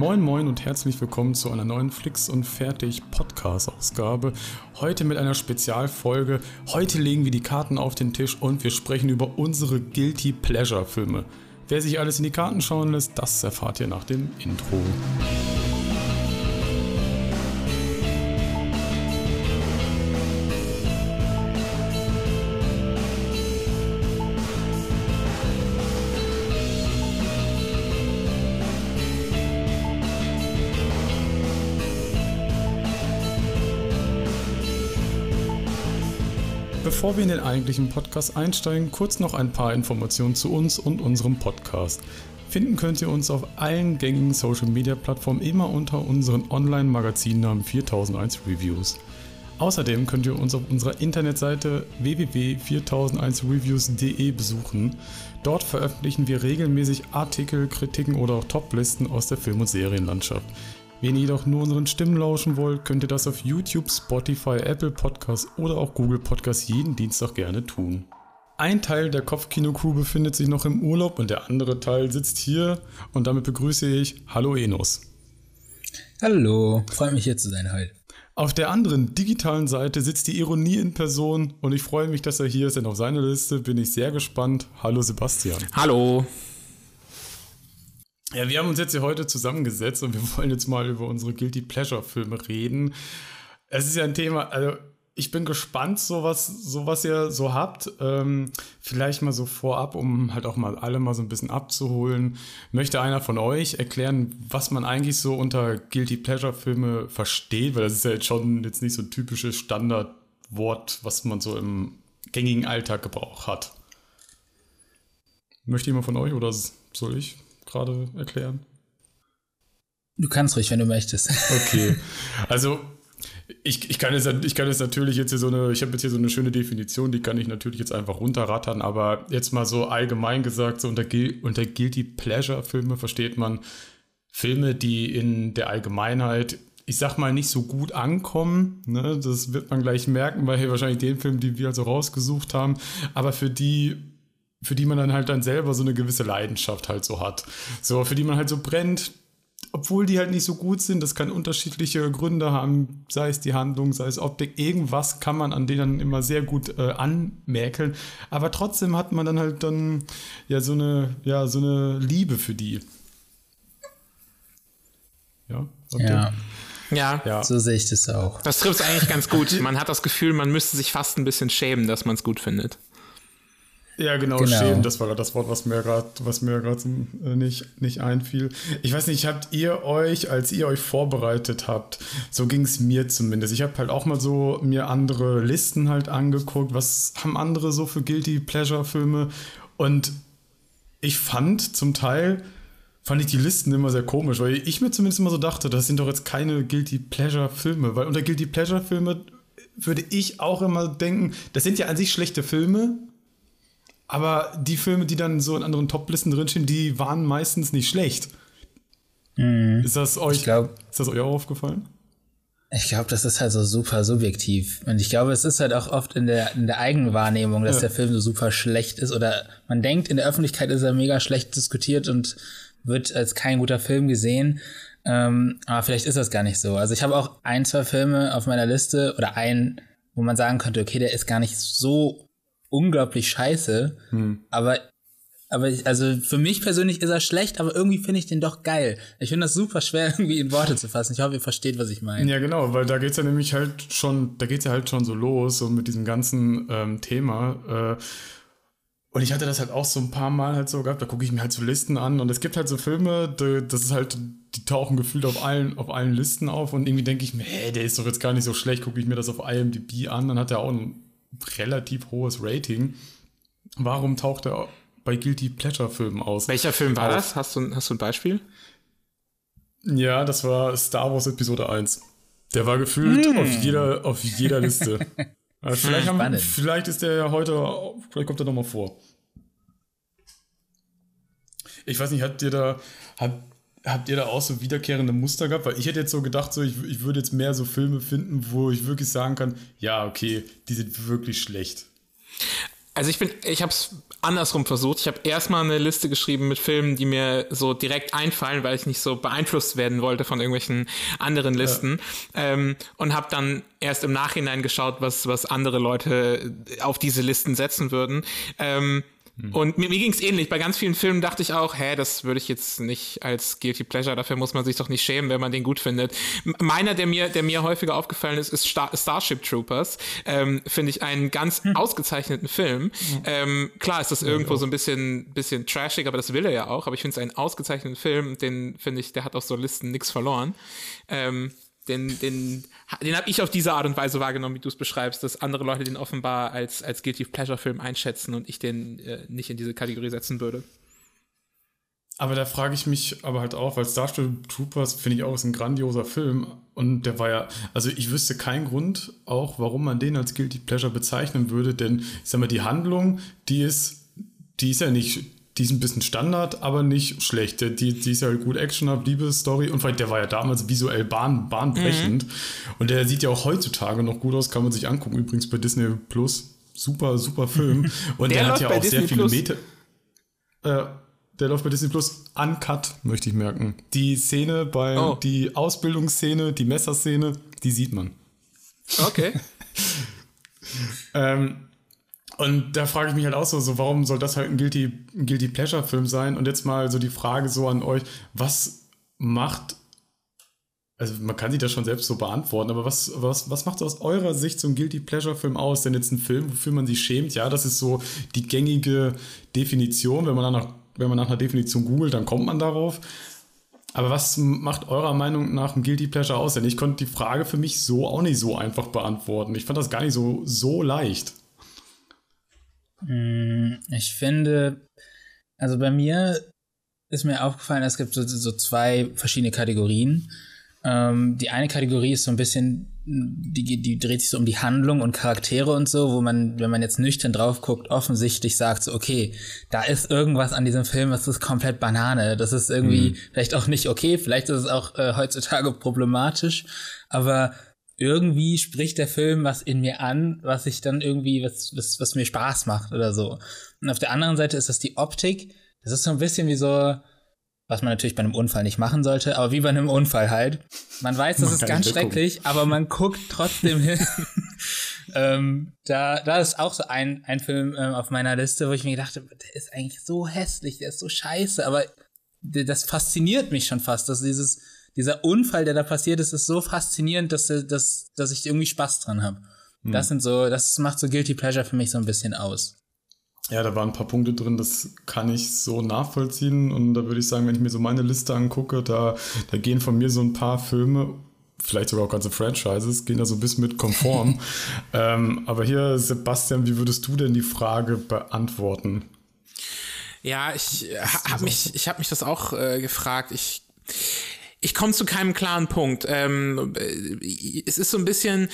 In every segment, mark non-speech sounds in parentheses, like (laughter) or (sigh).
Moin Moin und herzlich willkommen zu einer neuen Flix und Fertig Podcast Ausgabe. Heute mit einer Spezialfolge. Heute legen wir die Karten auf den Tisch und wir sprechen über unsere Guilty Pleasure Filme. Wer sich alles in die Karten schauen lässt, das erfahrt ihr nach dem Intro. Bevor wir in den eigentlichen Podcast einsteigen, kurz noch ein paar Informationen zu uns und unserem Podcast. Finden könnt ihr uns auf allen gängigen Social Media Plattformen immer unter unseren Online-Magazinnamen 4001 Reviews. Außerdem könnt ihr uns auf unserer Internetseite www.4001reviews.de besuchen. Dort veröffentlichen wir regelmäßig Artikel, Kritiken oder auch Toplisten aus der Film- und Serienlandschaft. Wenn ihr jedoch nur unseren Stimmen lauschen wollt, könnt ihr das auf YouTube, Spotify, Apple Podcasts oder auch Google Podcasts jeden Dienstag gerne tun. Ein Teil der Kopfkino-Crew befindet sich noch im Urlaub und der andere Teil sitzt hier und damit begrüße ich Hallo Enos. Hallo, freue mich hier zu sein heute. Auf der anderen digitalen Seite sitzt die Ironie in Person und ich freue mich, dass er hier ist, denn auf seine Liste bin ich sehr gespannt. Hallo Sebastian. Hallo. Ja, wir haben uns jetzt hier heute zusammengesetzt und wir (laughs) wollen jetzt mal über unsere Guilty Pleasure Filme reden. Es ist ja ein Thema, also ich bin gespannt, so was, so was ihr so habt. Ähm, vielleicht mal so vorab, um halt auch mal alle mal so ein bisschen abzuholen. Möchte einer von euch erklären, was man eigentlich so unter Guilty Pleasure Filme versteht? Weil das ist ja jetzt schon jetzt nicht so ein typisches Standardwort, was man so im gängigen Alltag Gebrauch hat. Möchte jemand von euch oder soll ich? Gerade erklären? Du kannst ruhig, wenn du möchtest. Okay. (laughs) Also ich, ich, kann jetzt, ich kann jetzt natürlich jetzt hier so eine, ich habe jetzt hier so eine schöne Definition, die kann ich natürlich jetzt einfach runterrattern, aber jetzt mal so allgemein gesagt, so unter, unter Guilty Pleasure Filme versteht man Filme, die in der Allgemeinheit, ich sag mal, nicht so gut ankommen. Ne? Das wird man gleich merken bei wahrscheinlich den Filmen, die wir also rausgesucht haben, aber für die für die man dann halt dann selber so eine gewisse Leidenschaft halt so hat. So, für die man halt so brennt, obwohl die halt nicht so gut sind. Das kann unterschiedliche Gründe haben, sei es die Handlung, sei es Optik. Irgendwas kann man an denen immer sehr gut äh, anmerkeln. Aber trotzdem hat man dann halt dann ja so eine, ja, so eine Liebe für die. Ja. Ja. Ja. ja. So sehe ich das auch. Das trifft es eigentlich ganz gut. Man hat das Gefühl, man müsste sich fast ein bisschen schämen, dass man es gut findet. Ja, genau, genau. schämen, das war gerade das Wort, was mir gerade, was mir gerade äh, nicht, nicht einfiel. Ich weiß nicht, habt ihr euch, als ihr euch vorbereitet habt, so ging es mir zumindest. Ich habe halt auch mal so mir andere Listen halt angeguckt, was haben andere so für Guilty Pleasure Filme und ich fand zum Teil, fand ich die Listen immer sehr komisch, weil ich mir zumindest immer so dachte, das sind doch jetzt keine Guilty Pleasure Filme, weil unter Guilty Pleasure Filme würde ich auch immer denken, das sind ja an sich schlechte Filme, aber die Filme, die dann so in anderen Top-Listen drinstehen, die waren meistens nicht schlecht. Mhm. Ist das euch, glaub, ist das euch auch aufgefallen? Ich glaube, das ist halt so super subjektiv. Und ich glaube, es ist halt auch oft in der, in der Eigenwahrnehmung, dass ja. der Film so super schlecht ist. Oder man denkt, in der Öffentlichkeit ist er mega schlecht diskutiert und wird als kein guter Film gesehen. Ähm, aber vielleicht ist das gar nicht so. Also ich habe auch ein, zwei Filme auf meiner Liste oder einen, wo man sagen könnte, okay, der ist gar nicht so unglaublich scheiße. Hm. Aber, aber ich, also für mich persönlich ist er schlecht, aber irgendwie finde ich den doch geil. Ich finde das super schwer, (laughs) irgendwie in Worte zu fassen. Ich hoffe, ihr versteht, was ich meine. Ja, genau, weil da geht's ja nämlich halt schon, da geht's ja halt schon so los, so mit diesem ganzen ähm, Thema. Äh, und ich hatte das halt auch so ein paar Mal halt so gehabt, da gucke ich mir halt so Listen an und es gibt halt so Filme, die, das ist halt, die tauchen gefühlt auf allen, auf allen Listen auf und irgendwie denke ich mir, hey, der ist doch jetzt gar nicht so schlecht, gucke ich mir das auf IMDb an, dann hat er auch einen relativ hohes Rating. Warum taucht er bei Guilty Pleasure Filmen aus? Welcher Film war auf? das? Hast du, hast du ein Beispiel? Ja, das war Star Wars Episode 1. Der war gefühlt mm. auf, jeder, auf jeder Liste. also (laughs) vielleicht, haben, vielleicht ist der ja heute, vielleicht kommt er nochmal vor. Ich weiß nicht, habt ihr da, habt, habt ihr da auch so wiederkehrende Muster gehabt? Weil ich hätte jetzt so gedacht, so ich, ich würde jetzt mehr so Filme finden, wo ich wirklich sagen kann, ja, okay, die sind wirklich schlecht. Also ich bin, ich habe es andersrum versucht. Ich habe erstmal eine Liste geschrieben mit Filmen, die mir so direkt einfallen, weil ich nicht so beeinflusst werden wollte von irgendwelchen anderen Listen. Ja. Ähm, und habe dann erst im Nachhinein geschaut, was, was andere Leute auf diese Listen setzen würden. Ähm. Und mir, mir ging es ähnlich. Bei ganz vielen Filmen dachte ich auch, hä, das würde ich jetzt nicht als Guilty Pleasure, dafür muss man sich doch nicht schämen, wenn man den gut findet. Meiner, der mir, der mir häufiger aufgefallen ist, ist Star Starship Troopers. Ähm, Finde ich einen ganz hm. ausgezeichneten Film. Mhm. Ähm, klar ist das irgendwo so ein bisschen, bisschen trashig, aber das will er ja auch. Aber ich finde es einen ausgezeichneten Film, den finde ich, der hat auf so Listen nichts verloren. Ähm, den, den, den habe ich auf diese Art und Weise wahrgenommen, wie du es beschreibst, dass andere Leute den offenbar als, als Guilty Pleasure Film einschätzen und ich den äh, nicht in diese Kategorie setzen würde. Aber da frage ich mich aber halt auch, weil Starship Troopers finde ich auch ist ein grandioser Film und der war ja, also ich wüsste keinen Grund auch, warum man den als Guilty Pleasure bezeichnen würde, denn ich sag mal, die Handlung, die ist, die ist ja nicht die ist ein bisschen Standard, aber nicht schlecht. Die, die ist ja gut Action, Liebesstory und vielleicht der war ja damals visuell bahn, bahnbrechend. Mhm. Und der sieht ja auch heutzutage noch gut aus, kann man sich angucken. Übrigens bei Disney Plus. Super, super Film. (laughs) Und der, der hat ja auch Disney sehr viele Meter. Äh, der läuft bei Disney Plus uncut, möchte ich merken. Die Szene bei, oh. die Ausbildungsszene, die Messerszene, die sieht man. Okay. (laughs) ähm, und da frage ich mich halt auch so, so warum soll das halt ein Guilty, ein Guilty Pleasure Film sein? Und jetzt mal so die Frage so an euch, was macht, also man kann sich das schon selbst so beantworten, aber was, was, was macht aus eurer Sicht so ein Guilty Pleasure Film aus? Denn jetzt ein Film, wofür man sich schämt, ja, das ist so die gängige Definition. Wenn man, nach, wenn man nach einer Definition googelt, dann kommt man darauf. Aber was macht eurer Meinung nach ein Guilty Pleasure aus? Denn ich konnte die Frage für mich so auch nicht so einfach beantworten. Ich fand das gar nicht so, so leicht. Mm, ich finde, also bei mir ist mir aufgefallen, es gibt so, so zwei verschiedene Kategorien. Ähm, die eine Kategorie ist so ein bisschen, die, die dreht sich so um die Handlung und Charaktere und so, wo man, wenn man jetzt nüchtern drauf guckt, offensichtlich sagt so, okay, da ist irgendwas an diesem Film, das ist komplett Banane. Das ist irgendwie mhm. vielleicht auch nicht okay, vielleicht ist es auch äh, heutzutage problematisch, aber irgendwie spricht der Film was in mir an, was ich dann irgendwie, was, was, was mir Spaß macht oder so. Und auf der anderen Seite ist das die Optik. Das ist so ein bisschen wie so, was man natürlich bei einem Unfall nicht machen sollte, aber wie bei einem Unfall halt. Man weiß, das ist ganz schrecklich, gucken. aber man guckt trotzdem hin. (laughs) ähm, da, da ist auch so ein, ein Film ähm, auf meiner Liste, wo ich mir gedacht habe, der ist eigentlich so hässlich, der ist so scheiße, aber das fasziniert mich schon fast, dass dieses, dieser Unfall, der da passiert ist, ist so faszinierend, dass, dass, dass ich irgendwie Spaß dran habe. Hm. Das sind so, das macht so Guilty Pleasure für mich so ein bisschen aus. Ja, da waren ein paar Punkte drin, das kann ich so nachvollziehen. Und da würde ich sagen, wenn ich mir so meine Liste angucke, da, da gehen von mir so ein paar Filme, vielleicht sogar auch ganze Franchises, gehen da so bis mit konform. (laughs) ähm, aber hier, Sebastian, wie würdest du denn die Frage beantworten? Ja, ich habe mich, ich habe mich das auch äh, gefragt. Ich ich komme zu keinem klaren Punkt. Ähm, äh, es ist so ein bisschen,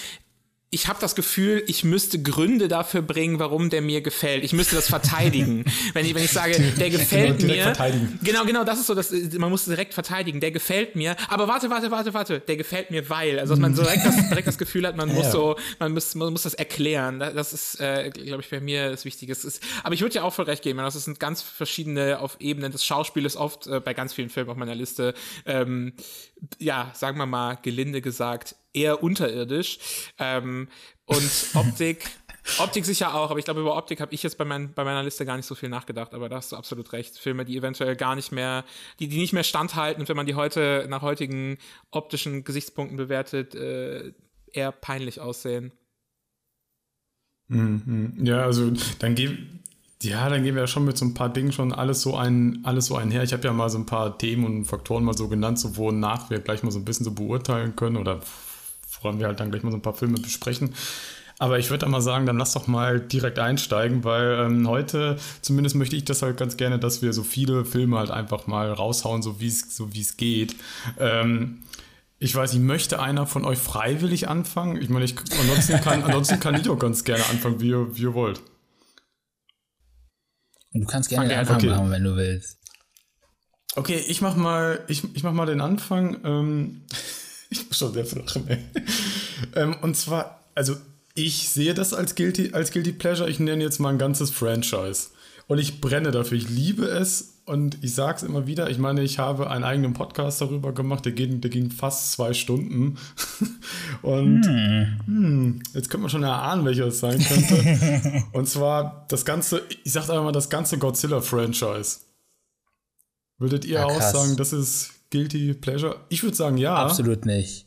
ich habe das Gefühl, ich müsste Gründe dafür bringen, warum der mir gefällt. Ich müsste das verteidigen. (laughs) wenn, ich, wenn ich sage, der gefällt genau, mir. Genau, genau, das ist so, dass man muss direkt verteidigen. Der gefällt mir. Aber warte, warte, warte, warte. Der gefällt mir, weil. Also dass man so direkt das, direkt das Gefühl hat, man (laughs) muss so, man muss, man muss das erklären. Das ist, äh, glaube ich, bei mir das Wichtige. Ist, aber ich würde ja auch voll recht geben. Das sind ganz verschiedene auf Ebenen. Das Schauspiel ist oft äh, bei ganz vielen Filmen auf meiner Liste. Ähm, ja, sagen wir mal, gelinde gesagt, eher unterirdisch. Ähm, und (laughs) Optik, Optik sicher auch, aber ich glaube, über Optik habe ich jetzt bei, mein, bei meiner Liste gar nicht so viel nachgedacht, aber da hast du absolut recht. Filme, die eventuell gar nicht mehr, die, die nicht mehr standhalten und wenn man die heute nach heutigen optischen Gesichtspunkten bewertet, äh, eher peinlich aussehen. Mhm. Ja, also dann gehen, ja, dann gehen wir ja schon mit so ein paar Dingen schon alles so ein, alles so einher. Ich habe ja mal so ein paar Themen und Faktoren mal so genannt, so wonach wir gleich mal so ein bisschen so beurteilen können oder wollen wir halt dann gleich mal so ein paar Filme besprechen. Aber ich würde mal sagen, dann lass doch mal direkt einsteigen, weil ähm, heute, zumindest möchte ich das halt ganz gerne, dass wir so viele Filme halt einfach mal raushauen, so wie es so es geht. Ähm, ich weiß nicht, möchte einer von euch freiwillig anfangen? Ich meine, ich, ansonsten, kann, ansonsten kann ich auch ganz gerne anfangen, wie ihr, wie ihr wollt. Du kannst gerne den Anfang okay. machen, wenn du willst. Okay, ich mach mal, ich, ich mach mal den Anfang. Ähm, ich muss schon sehr viel lachen, ey. ähm, und zwar, also ich sehe das als Guilty, als Guilty Pleasure. Ich nenne jetzt mal ein ganzes Franchise. Und ich brenne dafür. Ich liebe es und ich sage es immer wieder. Ich meine, ich habe einen eigenen Podcast darüber gemacht. Der ging, der ging fast zwei Stunden. (laughs) und hm. Hm, jetzt könnte man schon erahnen, welcher es sein könnte. (laughs) und zwar das ganze, ich sage einfach mal, das ganze Godzilla-Franchise. Würdet ihr ja, auch sagen, das ist Guilty Pleasure? Ich würde sagen, ja. Absolut nicht.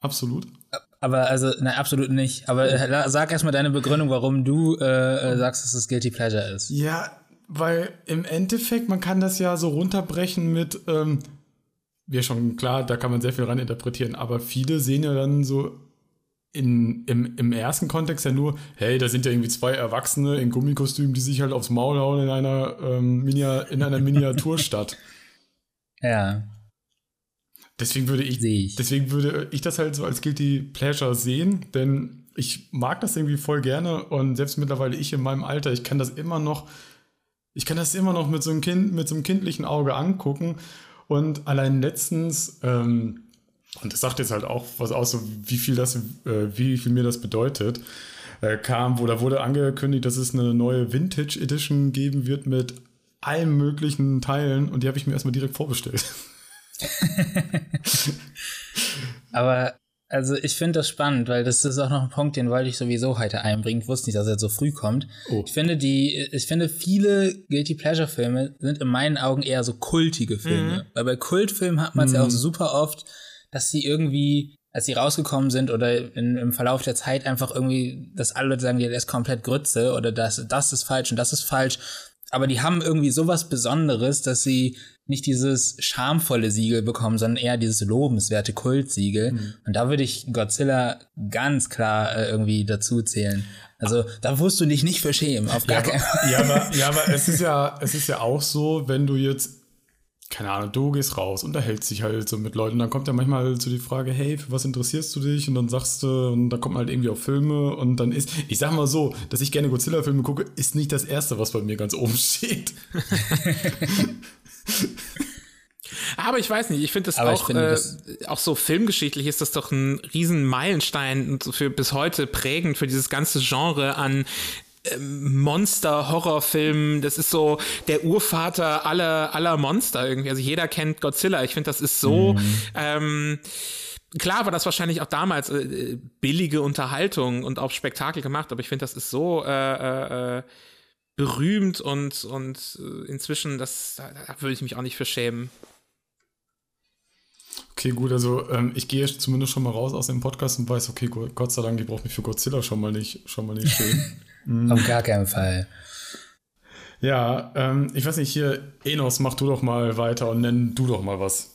Absolut. Aber also, nein, absolut nicht. Aber äh, sag erstmal deine Begründung, warum du äh, äh, sagst, dass es Guilty Pleasure ist. Ja, weil im Endeffekt, man kann das ja so runterbrechen mit, ähm, ja schon klar, da kann man sehr viel rein interpretieren, aber viele sehen ja dann so in, im, im ersten Kontext ja nur, hey, da sind ja irgendwie zwei Erwachsene in Gummikostümen, die sich halt aufs Maul hauen in einer, ähm, Minia, in einer (laughs) Miniaturstadt. Ja. Deswegen würde ich, ich, deswegen würde ich das halt so als Guilty Pleasure sehen, denn ich mag das irgendwie voll gerne und selbst mittlerweile ich in meinem Alter, ich kann das immer noch, ich kann das immer noch mit so einem Kind, mit so einem kindlichen Auge angucken und allein letztens, ähm, und das sagt jetzt halt auch was aus, so wie viel das, äh, wie viel mir das bedeutet, äh, kam, wo da wurde angekündigt, dass es eine neue Vintage Edition geben wird mit allen möglichen Teilen und die habe ich mir erstmal direkt vorbestellt. (laughs) Aber also ich finde das spannend, weil das ist auch noch ein Punkt, den wollte ich sowieso heute einbringen. Ich wusste nicht, dass er so früh kommt. Oh. Ich finde die, ich finde viele Guilty Pleasure Filme sind in meinen Augen eher so kultige Filme. Mhm. Weil bei Kultfilmen hat man es mhm. ja auch mhm. super oft, dass sie irgendwie, als sie rausgekommen sind oder in, im Verlauf der Zeit einfach irgendwie, dass alle Leute sagen, der ist komplett Grütze oder das, das ist falsch und das ist falsch. Aber die haben irgendwie sowas Besonderes, dass sie nicht dieses schamvolle Siegel bekommen, sondern eher dieses lobenswerte Kultsiegel. Mhm. Und da würde ich Godzilla ganz klar äh, irgendwie dazu zählen. Also da wirst du dich nicht für schämen, auf gar ja, keinen Fall. Ja, aber, ja, aber es ist ja, es ist ja auch so, wenn du jetzt, keine Ahnung, du gehst raus, unterhältst dich halt so mit Leuten, dann kommt ja manchmal so die Frage, hey, für was interessierst du dich? Und dann sagst du, und da kommt man halt irgendwie auf Filme und dann ist, ich sag mal so, dass ich gerne Godzilla-Filme gucke, ist nicht das Erste, was bei mir ganz oben (laughs) steht. Aber ich weiß nicht, ich finde das Aber auch, finde, äh, das auch so filmgeschichtlich ist das doch ein riesen Meilenstein für bis heute prägend für dieses ganze Genre an ähm, Monster-Horrorfilmen. Das ist so der Urvater aller, aller Monster irgendwie. Also jeder kennt Godzilla. Ich finde, das ist so. Mhm. Ähm, klar war das wahrscheinlich auch damals äh, billige Unterhaltung und auch Spektakel gemacht, aber ich finde, das ist so äh, äh, äh berühmt und, und äh, inzwischen, das, da, da würde ich mich auch nicht für schämen. Okay, gut, also ähm, ich gehe zumindest schon mal raus aus dem Podcast und weiß, okay, Gott sei Dank, ich brauche mich für Godzilla schon mal nicht, schon mal nicht schämen. (laughs) mhm. Auf gar keinen Fall. Ja, ähm, ich weiß nicht, hier, Enos, mach du doch mal weiter und nenn du doch mal was.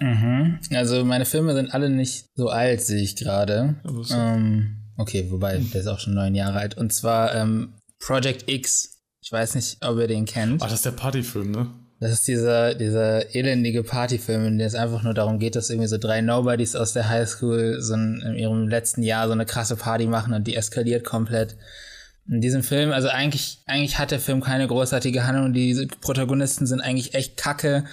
Mhm. Also meine Filme sind alle nicht so alt, sehe ich gerade. Ähm, okay, wobei, der ist auch schon neun Jahre alt. Und zwar ähm, Project X. Ich weiß nicht, ob ihr den kennt. Ach, das ist der Partyfilm, ne? Das ist dieser, dieser elendige Partyfilm, in dem es einfach nur darum geht, dass irgendwie so drei Nobodies aus der Highschool so in ihrem letzten Jahr so eine krasse Party machen und die eskaliert komplett. In diesem Film, also eigentlich, eigentlich hat der Film keine großartige Handlung. Die Protagonisten sind eigentlich echt kacke.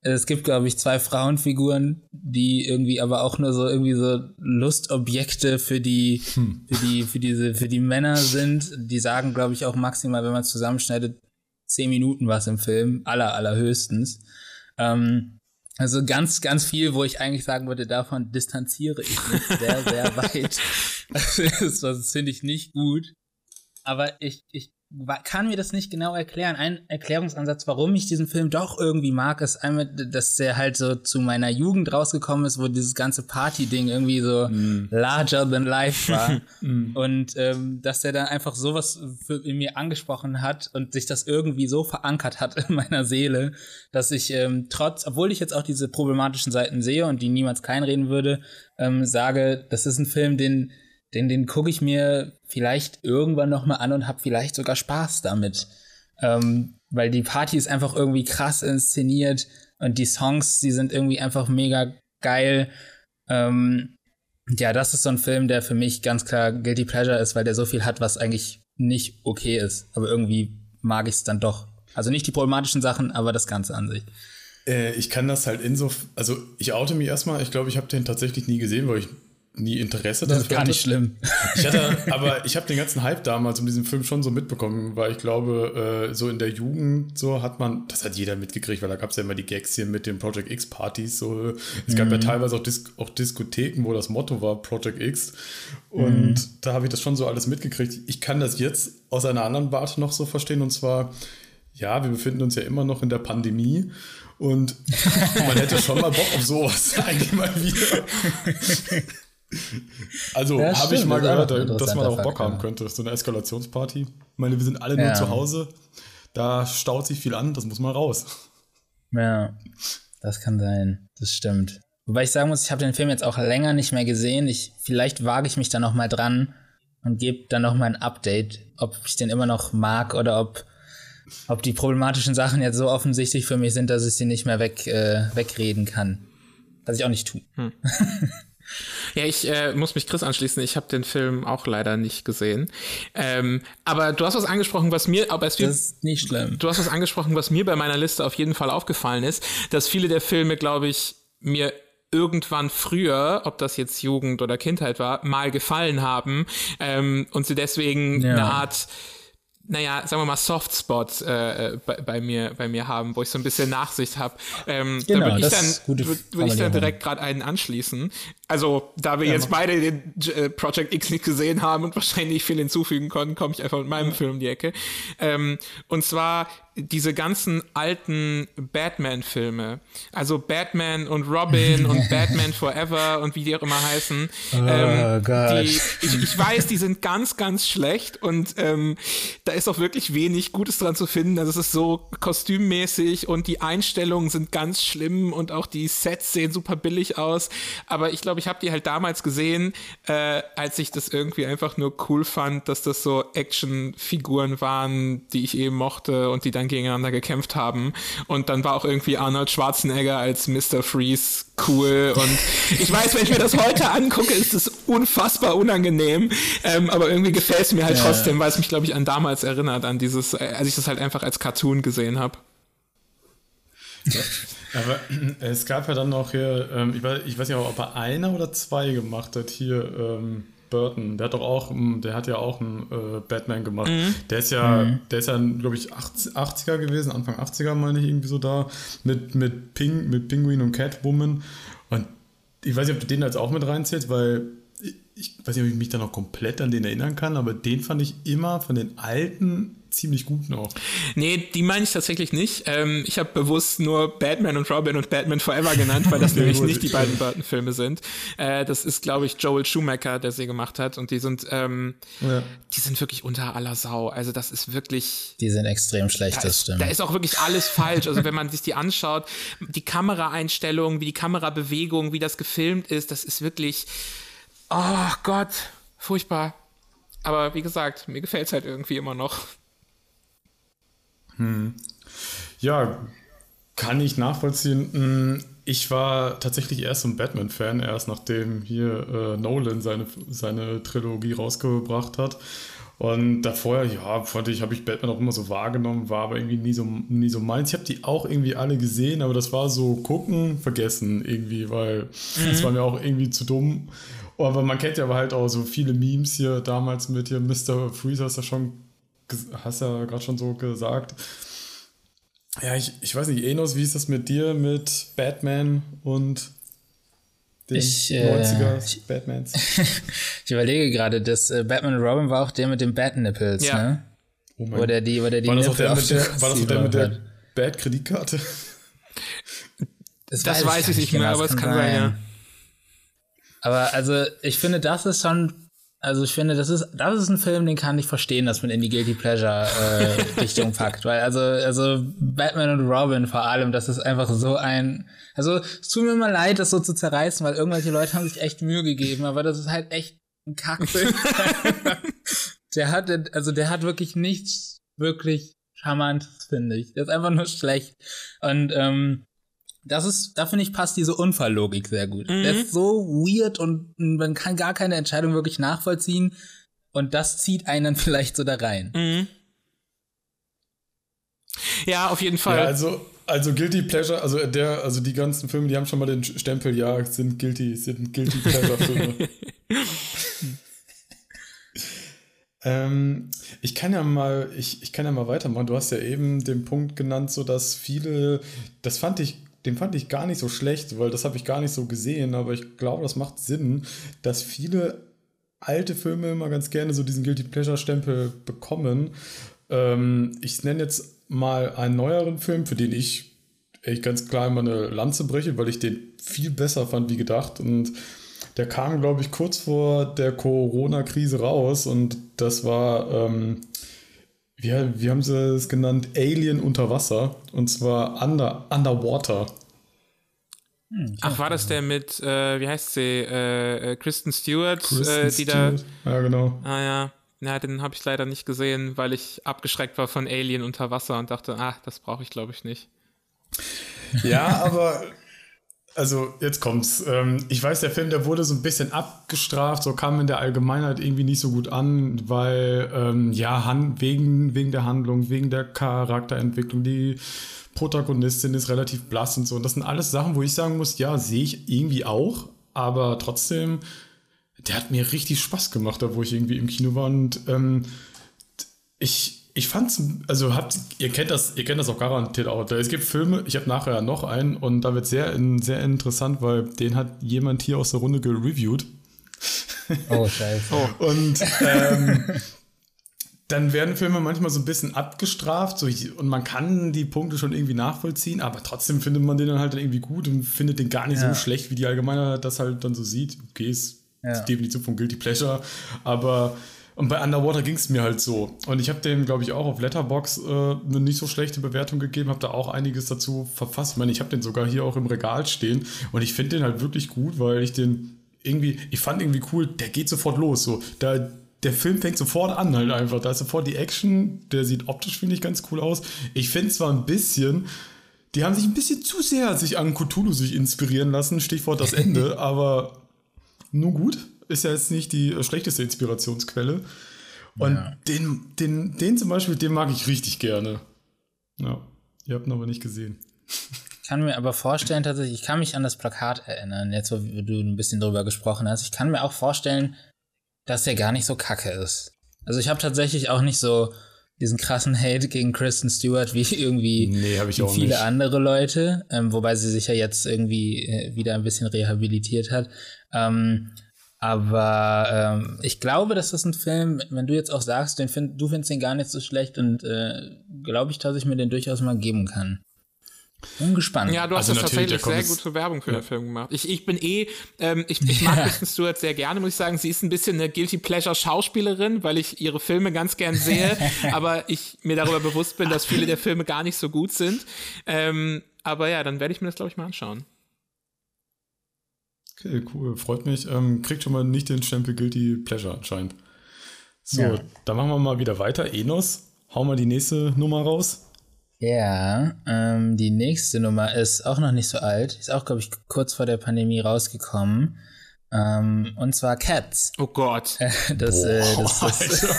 Es gibt, glaube ich, zwei Frauenfiguren, die irgendwie aber auch nur so irgendwie so Lustobjekte für die, hm. für die, für diese, für die Männer sind. Die sagen, glaube ich, auch maximal, wenn man zusammenschneidet, zehn Minuten was im Film, aller, allerhöchstens. Ähm, also ganz, ganz viel, wo ich eigentlich sagen würde, davon distanziere ich mich sehr, sehr weit. (laughs) (laughs) das, das finde ich nicht gut. Aber ich, ich kann mir das nicht genau erklären. Ein Erklärungsansatz, warum ich diesen Film doch irgendwie mag, ist einmal, dass der halt so zu meiner Jugend rausgekommen ist, wo dieses ganze Party-Ding irgendwie so mm. larger than life war. (laughs) mm. Und ähm, dass der dann einfach sowas für, in mir angesprochen hat und sich das irgendwie so verankert hat in meiner Seele, dass ich ähm, trotz, obwohl ich jetzt auch diese problematischen Seiten sehe und die niemals kleinreden würde, ähm, sage, das ist ein Film, den den, den gucke ich mir vielleicht irgendwann nochmal an und habe vielleicht sogar Spaß damit. Ähm, weil die Party ist einfach irgendwie krass inszeniert und die Songs, die sind irgendwie einfach mega geil. Ähm, ja, das ist so ein Film, der für mich ganz klar Guilty Pleasure ist, weil der so viel hat, was eigentlich nicht okay ist. Aber irgendwie mag ich es dann doch. Also nicht die problematischen Sachen, aber das Ganze an sich. Äh, ich kann das halt insofern, also ich oute mich erstmal, ich glaube, ich habe den tatsächlich nie gesehen, weil ich nie Interesse Das ist gar nicht schlimm. Ich hatte, (laughs) aber ich habe den ganzen Hype damals um diesen Film schon so mitbekommen, weil ich glaube, äh, so in der Jugend so hat man, das hat jeder mitgekriegt, weil da gab es ja immer die Gags hier mit den Project X Partys. So, es gab ja teilweise auch, Dis auch Diskotheken, wo das Motto war Project X. Und mhm. da habe ich das schon so alles mitgekriegt. Ich kann das jetzt aus einer anderen Warte noch so verstehen und zwar, ja, wir befinden uns ja immer noch in der Pandemie. Und man hätte schon mal Bock auf sowas (laughs) eigentlich mal wieder. Also ja, habe ich mal gehört, dass man auch Bock haben könnte. So eine Eskalationsparty. Ich meine, wir sind alle ja. nur zu Hause. Da staut sich viel an, das muss mal raus. Ja, das kann sein. Das stimmt. Wobei ich sagen muss, ich habe den Film jetzt auch länger nicht mehr gesehen. Ich, vielleicht wage ich mich da noch mal dran und gebe dann noch mal ein Update, ob ich den immer noch mag oder ob, ob die problematischen Sachen jetzt so offensichtlich für mich sind, dass ich sie nicht mehr weg, äh, wegreden kann. Was ich auch nicht tue. Hm. (laughs) Ja, ich äh, muss mich Chris anschließen. Ich habe den Film auch leider nicht gesehen. Ähm, aber du hast was angesprochen, was mir, aber es das ist nicht schlimm. Du hast was angesprochen, was mir bei meiner Liste auf jeden Fall aufgefallen ist, dass viele der Filme, glaube ich, mir irgendwann früher, ob das jetzt Jugend oder Kindheit war, mal gefallen haben ähm, und sie deswegen ja. eine Art naja, sagen wir mal, Softspot äh, bei, bei, mir, bei mir haben, wo ich so ein bisschen Nachsicht habe. Ähm, genau, da würde ich dann, würd, ich dann direkt gerade einen anschließen. Also, da wir ja, jetzt beide den äh, Project X nicht gesehen haben und wahrscheinlich viel hinzufügen konnten, komme ich einfach mit meinem. Film um die Ecke. Ähm, und zwar diese ganzen alten Batman-Filme, also Batman und Robin und (laughs) Batman Forever und wie die auch immer heißen. Oh, ähm, die, ich, ich, weiß, die sind ganz, ganz schlecht und ähm, da ist auch wirklich wenig Gutes dran zu finden. Also es ist so kostümmäßig und die Einstellungen sind ganz schlimm und auch die Sets sehen super billig aus. Aber ich glaube, ich habe die halt damals gesehen, äh, als ich das irgendwie einfach nur cool fand, dass das so Actionfiguren waren, die ich eben mochte und die dann gegeneinander gekämpft haben. Und dann war auch irgendwie Arnold Schwarzenegger als Mr. Freeze cool. Und ich weiß, wenn ich mir das heute angucke, ist es unfassbar unangenehm. Ähm, aber irgendwie gefällt es mir halt ja. trotzdem, weil es mich, glaube ich, an damals erinnert, an dieses, äh, als ich das halt einfach als Cartoon gesehen habe. Aber es gab ja dann noch hier, ähm, ich, weiß, ich weiß nicht, ob er einer oder zwei gemacht hat, hier ähm, Burton. Der hat doch auch, der hat ja auch einen äh, Batman gemacht. Mhm. Der ist ja, mhm. der ist ja, glaube ich, 80, er gewesen, Anfang 80er meine ich irgendwie so da, mit, mit, Ping, mit Penguin und Catwoman. Und ich weiß nicht, ob du den jetzt auch mit reinzählst, weil ich, weiß nicht, ob ich mich da noch komplett an den erinnern kann, aber den fand ich immer von den alten ziemlich gut noch. Nee, die meine ich tatsächlich nicht. Ähm, ich habe bewusst nur Batman und Robin und Batman Forever genannt, weil das (laughs) nämlich nicht die beiden Burton-Filme sind. Äh, das ist, glaube ich, Joel Schumacher, der sie gemacht hat. Und die sind, ähm, ja. die sind wirklich unter aller Sau. Also das ist wirklich. Die sind extrem schlecht, da das ist, stimmt. Da ist auch wirklich alles falsch. Also wenn man sich die anschaut, die Kameraeinstellungen, wie die Kamerabewegung, wie das gefilmt ist, das ist wirklich. Oh Gott, furchtbar. Aber wie gesagt, mir gefällt es halt irgendwie immer noch. Hm. Ja, kann ich nachvollziehen. Hm, ich war tatsächlich erst ein Batman-Fan, erst nachdem hier äh, Nolan seine, seine Trilogie rausgebracht hat. Und davor, ja, fand ich, habe ich Batman auch immer so wahrgenommen, war aber irgendwie nie so, nie so meins. Ich habe die auch irgendwie alle gesehen, aber das war so gucken, vergessen irgendwie, weil es mhm. war mir auch irgendwie zu dumm. Aber man kennt ja aber halt auch so viele Memes hier damals mit hier Mr. Freeze, hast du ja schon hast ja gerade schon so gesagt. Ja, ich, ich weiß nicht, Enos, wie ist das mit dir, mit Batman und den ich, 90er äh, Batmans? (laughs) ich überlege gerade, das äh, Batman und Robin war auch der mit den Bat-Nipples, ja. ne? Oh mein wo der die, wo der die war das auch der mit der, (laughs) war das auch der mit der Bad-Kreditkarte? Das, das weiß, weiß ich nicht mehr, genau, aber es kann sein, ja. Aber also, ich finde, das ist schon also ich finde, das ist, das ist ein Film, den kann ich verstehen, dass man in die Guilty Pleasure äh, Richtung (laughs) packt. Weil also, also Batman und Robin vor allem, das ist einfach so ein. Also es tut mir immer leid, das so zu zerreißen, weil irgendwelche Leute haben sich echt Mühe gegeben, aber das ist halt echt ein Kackfilm. (laughs) der hat, also der hat wirklich nichts wirklich Charmantes, finde ich. Der ist einfach nur schlecht. Und ähm, das ist, da finde ich, passt diese Unfalllogik sehr gut. Mhm. Der ist so weird und man kann gar keine Entscheidung wirklich nachvollziehen. Und das zieht einen dann (laughs) vielleicht so da rein. Mhm. Ja, auf jeden Fall. Ja, also Also Guilty Pleasure, also der, also die ganzen Filme, die haben schon mal den Stempel, ja, sind Guilty, sind Guilty Pleasure Filme. (laughs) ähm, ich kann ja mal, ich, ich kann ja mal weitermachen. Du hast ja eben den Punkt genannt, so dass viele, das fand ich, den fand ich gar nicht so schlecht, weil das habe ich gar nicht so gesehen, aber ich glaube, das macht Sinn, dass viele alte Filme immer ganz gerne so diesen Guilty Pleasure Stempel bekommen. Ähm, ich nenne jetzt mal einen neueren Film, für den ich echt ganz klar immer eine Lanze breche, weil ich den viel besser fand wie gedacht. Und der kam, glaube ich, kurz vor der Corona-Krise raus. Und das war, ähm, wie, wie haben sie es genannt? Alien unter Wasser. Und zwar Under, Underwater. Hm, Ach, war das der mit, äh, wie heißt sie, äh, äh Kristen Stewart, Kristen äh, die Stewart. da. Ja, genau. Ah, ja. Ja, den habe ich leider nicht gesehen, weil ich abgeschreckt war von Alien unter Wasser und dachte, ach, das brauche ich glaube ich nicht. Ja, aber also jetzt kommt's. Ähm, ich weiß, der Film, der wurde so ein bisschen abgestraft, so kam in der Allgemeinheit irgendwie nicht so gut an, weil ähm, ja, wegen, wegen der Handlung, wegen der Charakterentwicklung, die Protagonistin ist relativ blass und so. Und das sind alles Sachen, wo ich sagen muss, ja, sehe ich irgendwie auch, aber trotzdem der hat mir richtig Spaß gemacht, da wo ich irgendwie im Kino war. Und ähm, ich, ich fand's, also habt, ihr kennt das, ihr kennt das auch garantiert auch. Es gibt Filme, ich habe nachher noch einen und da wird sehr, sehr interessant, weil den hat jemand hier aus der Runde gereviewt. (laughs) Oh, scheiße. Oh. Und ähm, (laughs) dann werden Filme manchmal so ein bisschen abgestraft so, und man kann die Punkte schon irgendwie nachvollziehen, aber trotzdem findet man den dann halt irgendwie gut und findet den gar nicht ja. so schlecht, wie die Allgemeine das halt dann so sieht. Okay, ist ja. Die Definition von Guilty Pleasure. Aber und bei Underwater ging es mir halt so. Und ich habe dem, glaube ich, auch auf Letterbox äh, eine nicht so schlechte Bewertung gegeben, habe da auch einiges dazu verfasst. Ich meine, ich habe den sogar hier auch im Regal stehen und ich finde den halt wirklich gut, weil ich den irgendwie, ich fand irgendwie cool, der geht sofort los. So, da, der Film fängt sofort an, halt einfach. Da ist sofort die Action, der sieht optisch, finde ich, ganz cool aus. Ich finde zwar ein bisschen, die haben sich ein bisschen zu sehr sich an Cthulhu sich inspirieren lassen, Stichwort das Ende, (laughs) aber nur gut. Ist ja jetzt nicht die schlechteste Inspirationsquelle. Und ja. den, den, den zum Beispiel, den mag ich richtig gerne. Ja, ihr habt ihn aber nicht gesehen. Ich kann mir aber vorstellen, tatsächlich, ich kann mich an das Plakat erinnern, jetzt wo du ein bisschen drüber gesprochen hast. Ich kann mir auch vorstellen, dass der gar nicht so kacke ist. Also ich habe tatsächlich auch nicht so diesen krassen Hate gegen Kristen Stewart wie irgendwie nee, wie viele nicht. andere Leute, ähm, wobei sie sich ja jetzt irgendwie äh, wieder ein bisschen rehabilitiert hat. Ähm, aber ähm, ich glaube, dass das ein Film, wenn du jetzt auch sagst, den find, du findest den gar nicht so schlecht und äh, glaube ich, dass ich mir den durchaus mal geben kann. Bin gespannt. Ja, du hast also tatsächlich sehr gute Werbung für ja. den Film gemacht. Ich, ich bin eh, ähm, ich, ich mag ja. Kristen Stewart sehr gerne, muss ich sagen. Sie ist ein bisschen eine Guilty Pleasure Schauspielerin, weil ich ihre Filme ganz gern sehe, (laughs) aber ich mir darüber bewusst bin, dass viele der Filme gar nicht so gut sind. Ähm, aber ja, dann werde ich mir das, glaube ich, mal anschauen. Okay, cool. Freut mich. Ähm, kriegt schon mal nicht den Stempel Guilty Pleasure anscheinend. So, ja. dann machen wir mal wieder weiter. Enos, hau mal die nächste Nummer raus. Ja, ähm, die nächste Nummer ist auch noch nicht so alt. Ist auch, glaube ich, kurz vor der Pandemie rausgekommen. Ähm, und zwar Cats. Oh Gott. (laughs) das, Boah, äh, das, das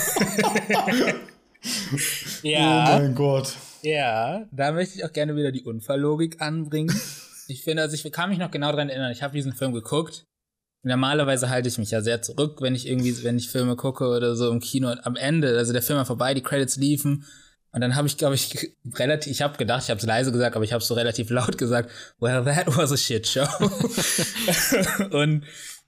(laughs) (laughs) ja. Oh mein Gott. Ja, da möchte ich auch gerne wieder die Unfalllogik anbringen. Ich finde, also ich kann mich noch genau daran erinnern, ich habe diesen Film geguckt. Normalerweise halte ich mich ja sehr zurück, wenn ich irgendwie, wenn ich Filme gucke oder so im Kino. Und am Ende, also der Film war vorbei, die Credits liefen. Und dann habe ich, glaube ich, (laughs) relativ, ich habe gedacht, ich habe es leise gesagt, aber ich habe es so relativ laut gesagt, well, that was a shit show. (laughs) und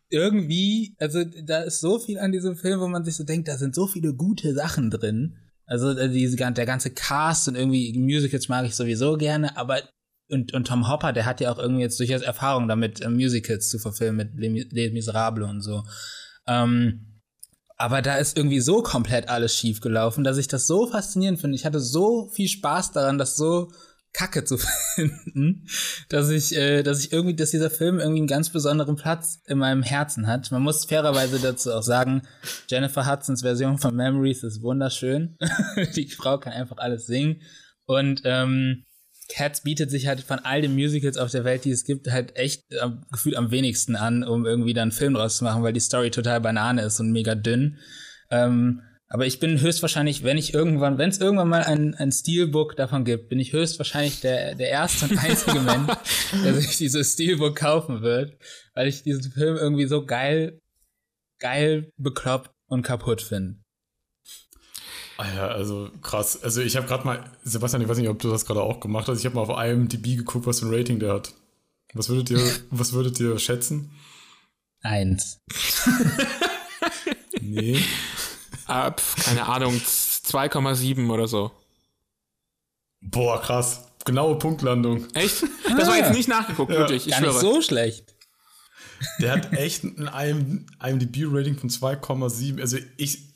irgendwie, also da ist so viel an diesem Film, wo man sich so denkt, da sind so viele gute Sachen drin. Also äh, diese, der ganze Cast und irgendwie Musicals mag ich sowieso gerne, aber und, und Tom Hopper, der hat ja auch irgendwie jetzt durchaus Erfahrung damit, äh, Musicals zu verfilmen mit Les Miserables und so. Ähm, aber da ist irgendwie so komplett alles schief gelaufen, dass ich das so faszinierend finde. Ich hatte so viel Spaß daran, das so kacke zu (laughs) finden, dass ich, äh, dass ich irgendwie, dass dieser Film irgendwie einen ganz besonderen Platz in meinem Herzen hat. Man muss fairerweise dazu auch sagen, Jennifer Hudsons Version von Memories ist wunderschön. (laughs) Die Frau kann einfach alles singen. Und ähm, Cats bietet sich halt von all den Musicals auf der Welt, die es gibt, halt echt äh, gefühlt am wenigsten an, um irgendwie dann einen Film draus zu machen, weil die Story total Banane ist und mega dünn. Ähm, Aber ich bin höchstwahrscheinlich, wenn ich irgendwann, wenn es irgendwann mal ein, ein Steelbook davon gibt, bin ich höchstwahrscheinlich der, der erste und einzige (laughs) Mensch, der sich dieses Steelbook kaufen wird, weil ich diesen Film irgendwie so geil, geil, bekloppt und kaputt finde. Ah ja, also krass. Also ich habe gerade mal, Sebastian, ich weiß nicht, ob du das gerade auch gemacht hast. Ich habe mal auf IMDb geguckt, was für ein Rating der hat. Was würdet ihr, (laughs) was würdet ihr schätzen? Eins. (laughs) nee. Ab, keine Ahnung, 2,7 oder so. Boah, krass. Genaue Punktlandung. Echt? (laughs) Das war jetzt nicht nachgeguckt, ja. wirklich. Ich Gar schwöre. nicht so schlecht. Der hat echt ein IMDb-Rating von 2,7. Also ich,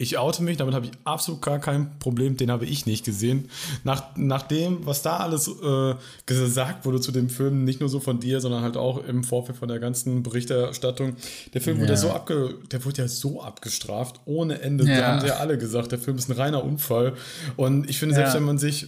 ich oute mich, damit habe ich absolut gar kein Problem, den habe ich nicht gesehen. Nach, nach dem, was da alles äh, gesagt wurde zu dem Film, nicht nur so von dir, sondern halt auch im Vorfeld von der ganzen Berichterstattung, der Film ja. wurde ja so abge, der wurde ja so abgestraft, ohne Ende. Ja. Da haben sie ja alle gesagt, der Film ist ein reiner Unfall. Und ich finde, selbst ja. wenn man sich,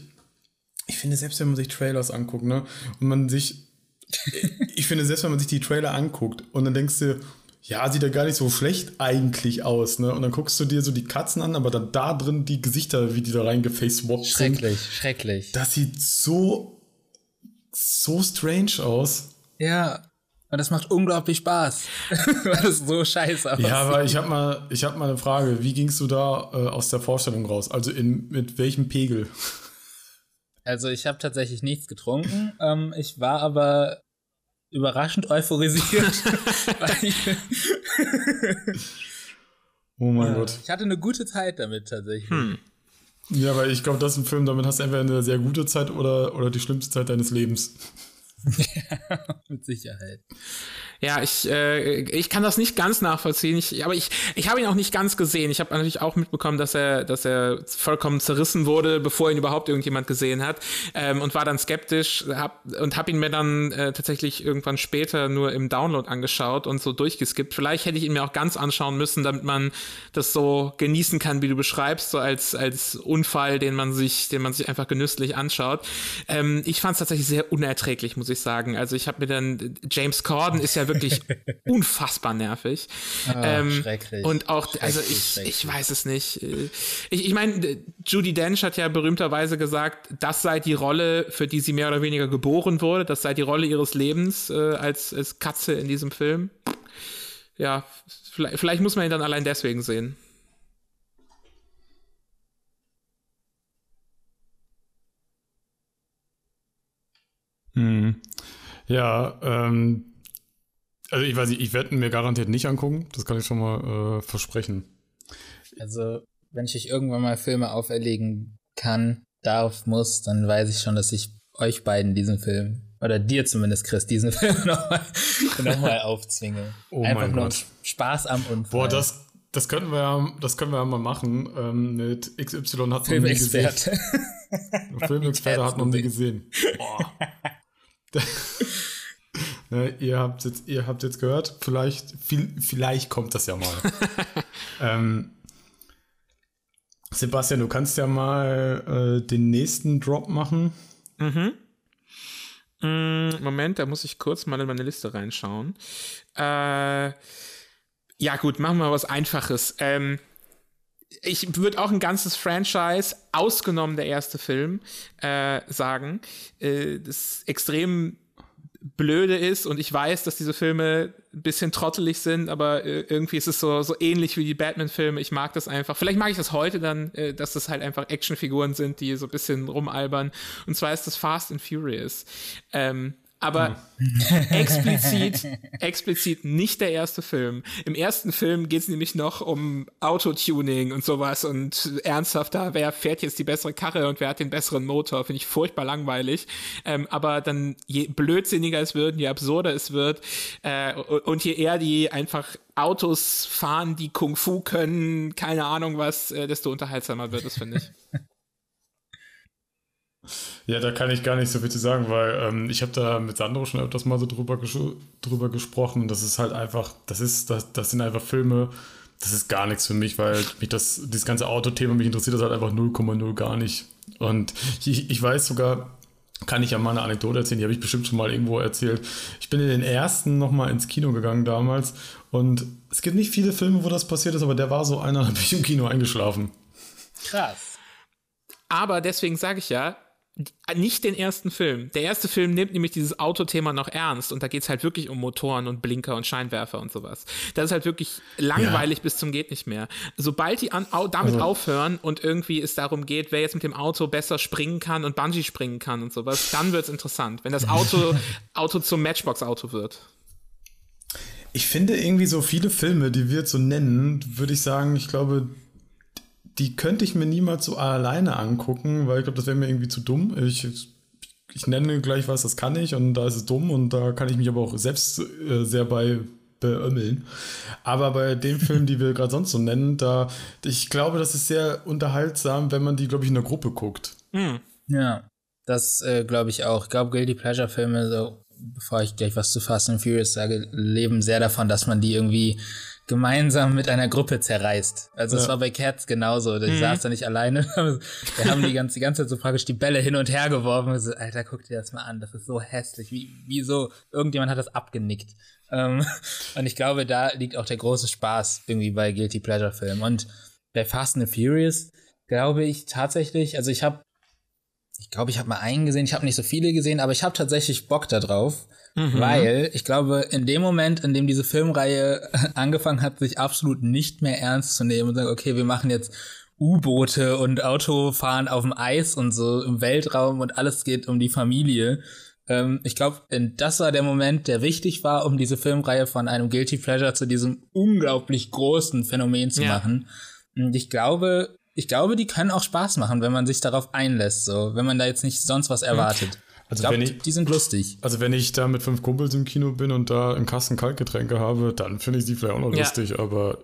ich finde, selbst wenn man sich Trailers anguckt, ne, und man sich, (laughs) ich finde, selbst wenn man sich die Trailer anguckt und dann denkst du, ja, sieht ja gar nicht so schlecht eigentlich aus, ne? Und dann guckst du dir so die Katzen an, aber dann da drin die Gesichter, wie die da reingefacewappt sind. Schrecklich, schrecklich. Das sieht so, so strange aus. Ja, und das macht unglaublich Spaß, (laughs) weil es so scheiße aussieht. Ja, aber ich habe mal, ich habe mal eine Frage. Wie gingst du da äh, aus der Vorstellung raus? Also in, mit welchem Pegel? (laughs) Also ich habe tatsächlich nichts getrunken. Ähm, ich war aber überraschend euphorisiert. (laughs) oh mein ja, Gott. Ich hatte eine gute Zeit damit tatsächlich. Hm. Ja, weil ich glaube, das ist ein Film, damit hast du entweder eine sehr gute Zeit oder, oder die schlimmste Zeit deines Lebens. (laughs) ja, mit Sicherheit. Ja, ich, äh, ich kann das nicht ganz nachvollziehen. Ich, aber ich, ich habe ihn auch nicht ganz gesehen. Ich habe natürlich auch mitbekommen, dass er, dass er vollkommen zerrissen wurde, bevor ihn überhaupt irgendjemand gesehen hat. Ähm, und war dann skeptisch hab, und habe ihn mir dann äh, tatsächlich irgendwann später nur im Download angeschaut und so durchgeskippt. Vielleicht hätte ich ihn mir auch ganz anschauen müssen, damit man das so genießen kann, wie du beschreibst, so als, als Unfall, den man sich, den man sich einfach genüsslich anschaut. Ähm, ich fand es tatsächlich sehr unerträglich, muss ich sagen. Also ich habe mir dann, James Corden ist ja wirklich (laughs) unfassbar nervig. Oh, ähm, schrecklich. Und auch, also ich, ich weiß es nicht. Ich, ich meine, Judy Dench hat ja berühmterweise gesagt, das sei die Rolle, für die sie mehr oder weniger geboren wurde, das sei die Rolle ihres Lebens äh, als, als Katze in diesem Film. Ja, vielleicht, vielleicht muss man ihn dann allein deswegen sehen. Hm. Ja, ähm, also ich weiß nicht, ich werde mir garantiert nicht angucken, das kann ich schon mal äh, versprechen. Also, wenn ich euch irgendwann mal Filme auferlegen kann, darf, muss, dann weiß ich schon, dass ich euch beiden diesen Film, oder dir zumindest, Chris, diesen (laughs) Film nochmal noch mal aufzwinge. Oh Einfach nur Gott. Spaß am Unfall. Boah, das, das könnten wir ja, das können wir ja mal machen. Ähm, mit XY hat noch nie gesehen. (laughs) Filmexperte hat noch nie gesehen. Boah. (laughs) Ne, ihr habt jetzt, ihr habt jetzt gehört, vielleicht, viel, vielleicht kommt das ja mal. (laughs) ähm, Sebastian, du kannst ja mal äh, den nächsten Drop machen. Mhm. Mm, Moment, da muss ich kurz mal in meine Liste reinschauen. Äh, ja, gut, machen wir was Einfaches. Ähm, ich würde auch ein ganzes Franchise, ausgenommen der erste Film, äh, sagen. Äh, das ist extrem blöde ist und ich weiß, dass diese Filme ein bisschen trottelig sind, aber äh, irgendwie ist es so, so ähnlich wie die Batman-Filme. Ich mag das einfach. Vielleicht mag ich das heute dann, äh, dass das halt einfach Actionfiguren sind, die so ein bisschen rumalbern. Und zwar ist das Fast and Furious. Ähm, aber explizit, (laughs) explizit nicht der erste Film. Im ersten Film geht es nämlich noch um Autotuning und sowas und ernsthafter, wer fährt jetzt die bessere Karre und wer hat den besseren Motor, finde ich furchtbar langweilig. Ähm, aber dann je blödsinniger es wird, je absurder es wird äh, und je eher die einfach Autos fahren, die Kung Fu können, keine Ahnung was, äh, desto unterhaltsamer wird es, finde ich. (laughs) Ja, da kann ich gar nicht so viel zu sagen, weil ähm, ich habe da mit Sandro schon öfters mal so drüber, ges drüber gesprochen. Das ist halt einfach, das ist, das, das sind einfach Filme, das ist gar nichts für mich, weil mich das, dieses ganze Autothema mich interessiert das halt einfach 0,0 gar nicht. Und ich, ich weiß sogar, kann ich ja mal eine Anekdote erzählen, die habe ich bestimmt schon mal irgendwo erzählt. Ich bin in den ersten nochmal ins Kino gegangen damals und es gibt nicht viele Filme, wo das passiert ist, aber der war so einer, (laughs) da bin ich im Kino eingeschlafen. Krass. Aber deswegen sage ich ja, nicht den ersten Film. Der erste Film nimmt nämlich dieses Autothema noch ernst und da geht es halt wirklich um Motoren und Blinker und Scheinwerfer und sowas. Das ist halt wirklich langweilig ja. bis zum geht nicht mehr. Sobald die an, au, damit also. aufhören und irgendwie es darum geht, wer jetzt mit dem Auto besser springen kann und Bungee springen kann und sowas, dann wird es interessant, wenn das Auto, (laughs) Auto zum Matchbox-Auto wird. Ich finde irgendwie so viele Filme, die wir jetzt so nennen, würde ich sagen, ich glaube, die könnte ich mir niemals so alleine angucken, weil ich glaube, das wäre mir irgendwie zu dumm. Ich, ich nenne gleich was, das kann ich und da ist es dumm und da kann ich mich aber auch selbst äh, sehr bei beömmeln. Aber bei den (laughs) Filmen, die wir gerade sonst so nennen, da, ich glaube, das ist sehr unterhaltsam, wenn man die, glaube ich, in der Gruppe guckt. Mhm. Ja, das äh, glaube ich auch. Ich glaube, Guilty Pleasure Filme, so, bevor ich gleich was zu Fast and Furious sage, leben sehr davon, dass man die irgendwie gemeinsam mit einer Gruppe zerreißt. Also es ja. war bei Cats genauso. Ich mhm. saß da nicht alleine. (laughs) Wir haben die ganze, die ganze Zeit so praktisch die Bälle hin und her geworfen. So, Alter, guck dir das mal an. Das ist so hässlich. Wie, wie so, irgendjemand hat das abgenickt. Ähm, (laughs) und ich glaube, da liegt auch der große Spaß irgendwie bei Guilty Pleasure Filmen. Und bei Fast and Furious glaube ich tatsächlich, also ich habe ich glaube, ich habe mal einen gesehen, ich habe nicht so viele gesehen, aber ich habe tatsächlich Bock da drauf, mhm. weil ich glaube, in dem Moment, in dem diese Filmreihe (laughs) angefangen hat, sich absolut nicht mehr ernst zu nehmen und sagen, okay, wir machen jetzt U-Boote und Autofahren auf dem Eis und so im Weltraum und alles geht um die Familie. Ähm, ich glaube, das war der Moment, der wichtig war, um diese Filmreihe von einem Guilty Pleasure zu diesem unglaublich großen Phänomen zu ja. machen. Und ich glaube, ich glaube, die können auch Spaß machen, wenn man sich darauf einlässt, so, wenn man da jetzt nicht sonst was erwartet. Also glaub, wenn ich, die sind lustig. Also wenn ich da mit fünf Kumpels im Kino bin und da im Kasten Kaltgetränke habe, dann finde ich die vielleicht auch noch ja. lustig, aber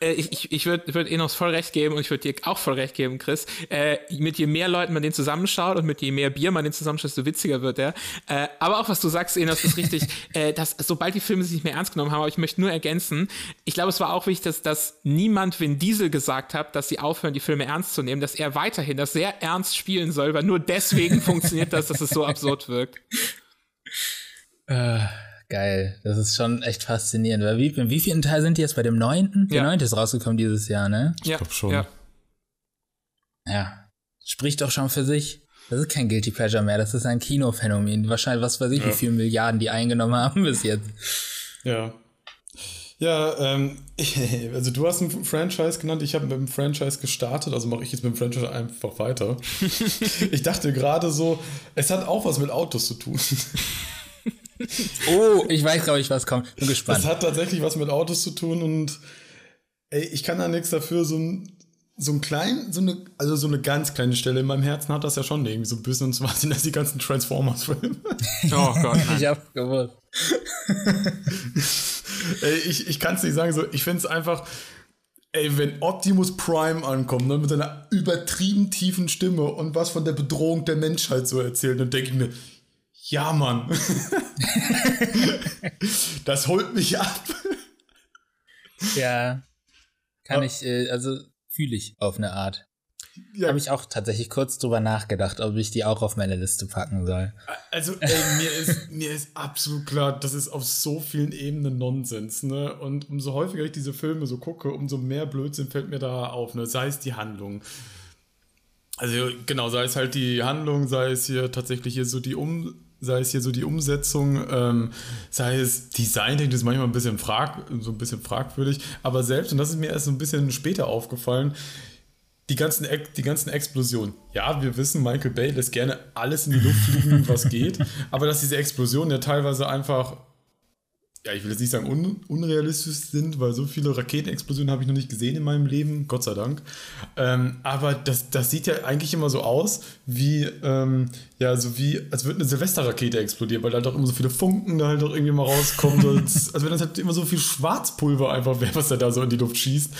ich, ich, ich würde würd Enos voll recht geben und ich würde dir auch voll recht geben, Chris. Äh, mit je mehr Leuten man den zusammenschaut und mit je mehr Bier man den zusammenschaut, desto witziger wird er. Äh, aber auch was du sagst, Enos, ist richtig, (laughs) äh, dass sobald die Filme sich nicht mehr ernst genommen haben, aber ich möchte nur ergänzen, ich glaube, es war auch wichtig, dass, dass niemand Vin Diesel gesagt hat, dass sie aufhören, die Filme ernst zu nehmen, dass er weiterhin das sehr ernst spielen soll, weil nur deswegen (laughs) funktioniert das, dass es so absurd wirkt. Äh. Geil, das ist schon echt faszinierend. Weil wie, in wie vielen Teil sind die jetzt bei dem neunten? Der neunte ist rausgekommen dieses Jahr, ne? Ich ja, glaube schon. Ja. ja. Spricht doch schon für sich. Das ist kein Guilty Pleasure mehr, das ist ein Kinophänomen. Wahrscheinlich, was weiß ich, ja. wie viele Milliarden die eingenommen haben bis jetzt. Ja. Ja, ähm, (laughs) also du hast ein Franchise genannt, ich habe mit dem Franchise gestartet, also mache ich jetzt mit dem Franchise einfach weiter. (laughs) ich dachte gerade so, es hat auch was mit Autos zu tun. (laughs) oh, ich weiß, glaube ich, was kommt. Bin gespannt. Das hat tatsächlich was mit Autos zu tun und ey, ich kann da nichts dafür. So ein, so ein klein, so eine, also so eine ganz kleine Stelle in meinem Herzen hat das ja schon irgendwie so ein bisschen, und zwar sind das die ganzen Transformers-Filme. (laughs) Oh Gott. ich hab's gewusst. (laughs) ey, ich, ich kann es nicht sagen, so, ich finde es einfach, ey, wenn Optimus Prime ankommt, ne, mit seiner übertrieben tiefen Stimme und was von der Bedrohung der Menschheit so erzählt, dann denke ich mir, ja, Mann. (laughs) das holt mich ab. Ja. Kann ja. ich, äh, also fühle ich auf eine Art. Ja. Habe ich auch tatsächlich kurz drüber nachgedacht, ob ich die auch auf meine Liste packen soll. Also, ey, mir, ist, (laughs) mir ist absolut klar, das ist auf so vielen Ebenen Nonsens, ne? Und umso häufiger ich diese Filme so gucke, umso mehr Blödsinn fällt mir da auf, ne? Sei es die Handlung. Also, genau, sei es halt die Handlung, sei es hier tatsächlich hier so die Um sei es hier so die Umsetzung, ähm, sei es Design, das ist manchmal ein bisschen, frag, so ein bisschen fragwürdig, aber selbst, und das ist mir erst so ein bisschen später aufgefallen, die ganzen, die ganzen Explosionen. Ja, wir wissen, Michael Bay lässt gerne alles in die Luft fliegen, was geht, (laughs) aber dass diese Explosionen ja teilweise einfach ja, ich will jetzt nicht sagen un unrealistisch sind, weil so viele Raketenexplosionen habe ich noch nicht gesehen in meinem Leben, Gott sei Dank. Ähm, aber das, das sieht ja eigentlich immer so aus, wie, ähm, ja, so wie, als würde eine Silvesterrakete explodieren, weil da halt auch immer so viele Funken da halt auch irgendwie mal rauskommen. so, (laughs) als wenn das halt immer so viel Schwarzpulver einfach wäre, was er da so in die Luft schießt.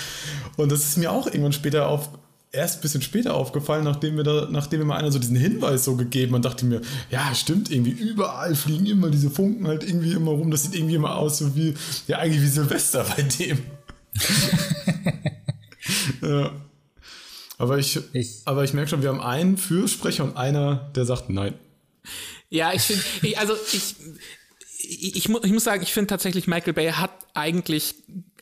Und das ist mir auch irgendwann später auf, erst ein bisschen später aufgefallen, nachdem mir da, nachdem mir mal einer so diesen Hinweis so gegeben hat, dachte mir, ja, stimmt, irgendwie überall fliegen immer diese Funken halt irgendwie immer rum. Das sieht irgendwie immer aus, so wie, ja, eigentlich wie Silvester bei dem. (laughs) ja. Aber ich, ich, aber ich merke schon, wir haben einen Fürsprecher und einer, der sagt nein. Ja, ich finde, also ich, ich, ich, ich muss sagen, ich finde tatsächlich, Michael Bay hat eigentlich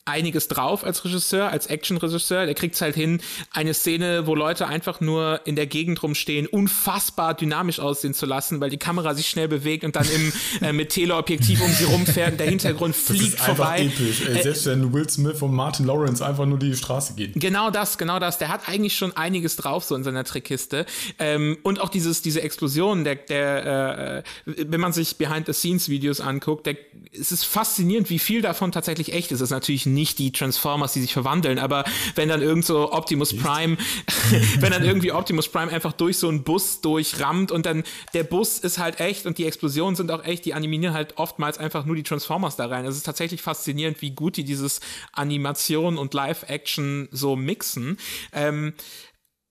einiges drauf als Regisseur, als Actionregisseur. Der kriegt es halt hin, eine Szene, wo Leute einfach nur in der Gegend rumstehen, unfassbar dynamisch aussehen zu lassen, weil die Kamera sich schnell bewegt und dann im, (laughs) äh, mit Teleobjektiv um sie rumfährt und der Hintergrund fliegt das ist vorbei. Episch. Ey, selbst wenn Will Smith und Martin Lawrence einfach nur die Straße gehen. Genau das, genau das. Der hat eigentlich schon einiges drauf so in seiner Trickkiste. Ähm, und auch dieses, diese Explosion, der, der, äh, wenn man sich Behind-the-Scenes-Videos anguckt, der, es ist faszinierend, wie viel davon tatsächlich echt ist. Es ist natürlich nicht nicht die Transformers, die sich verwandeln, aber wenn dann irgend so Optimus Prime, (laughs) wenn dann irgendwie Optimus Prime einfach durch so einen Bus durchrammt und dann der Bus ist halt echt und die Explosionen sind auch echt, die animieren halt oftmals einfach nur die Transformers da rein. Es ist tatsächlich faszinierend, wie gut die dieses Animation und Live-Action so mixen. Ähm,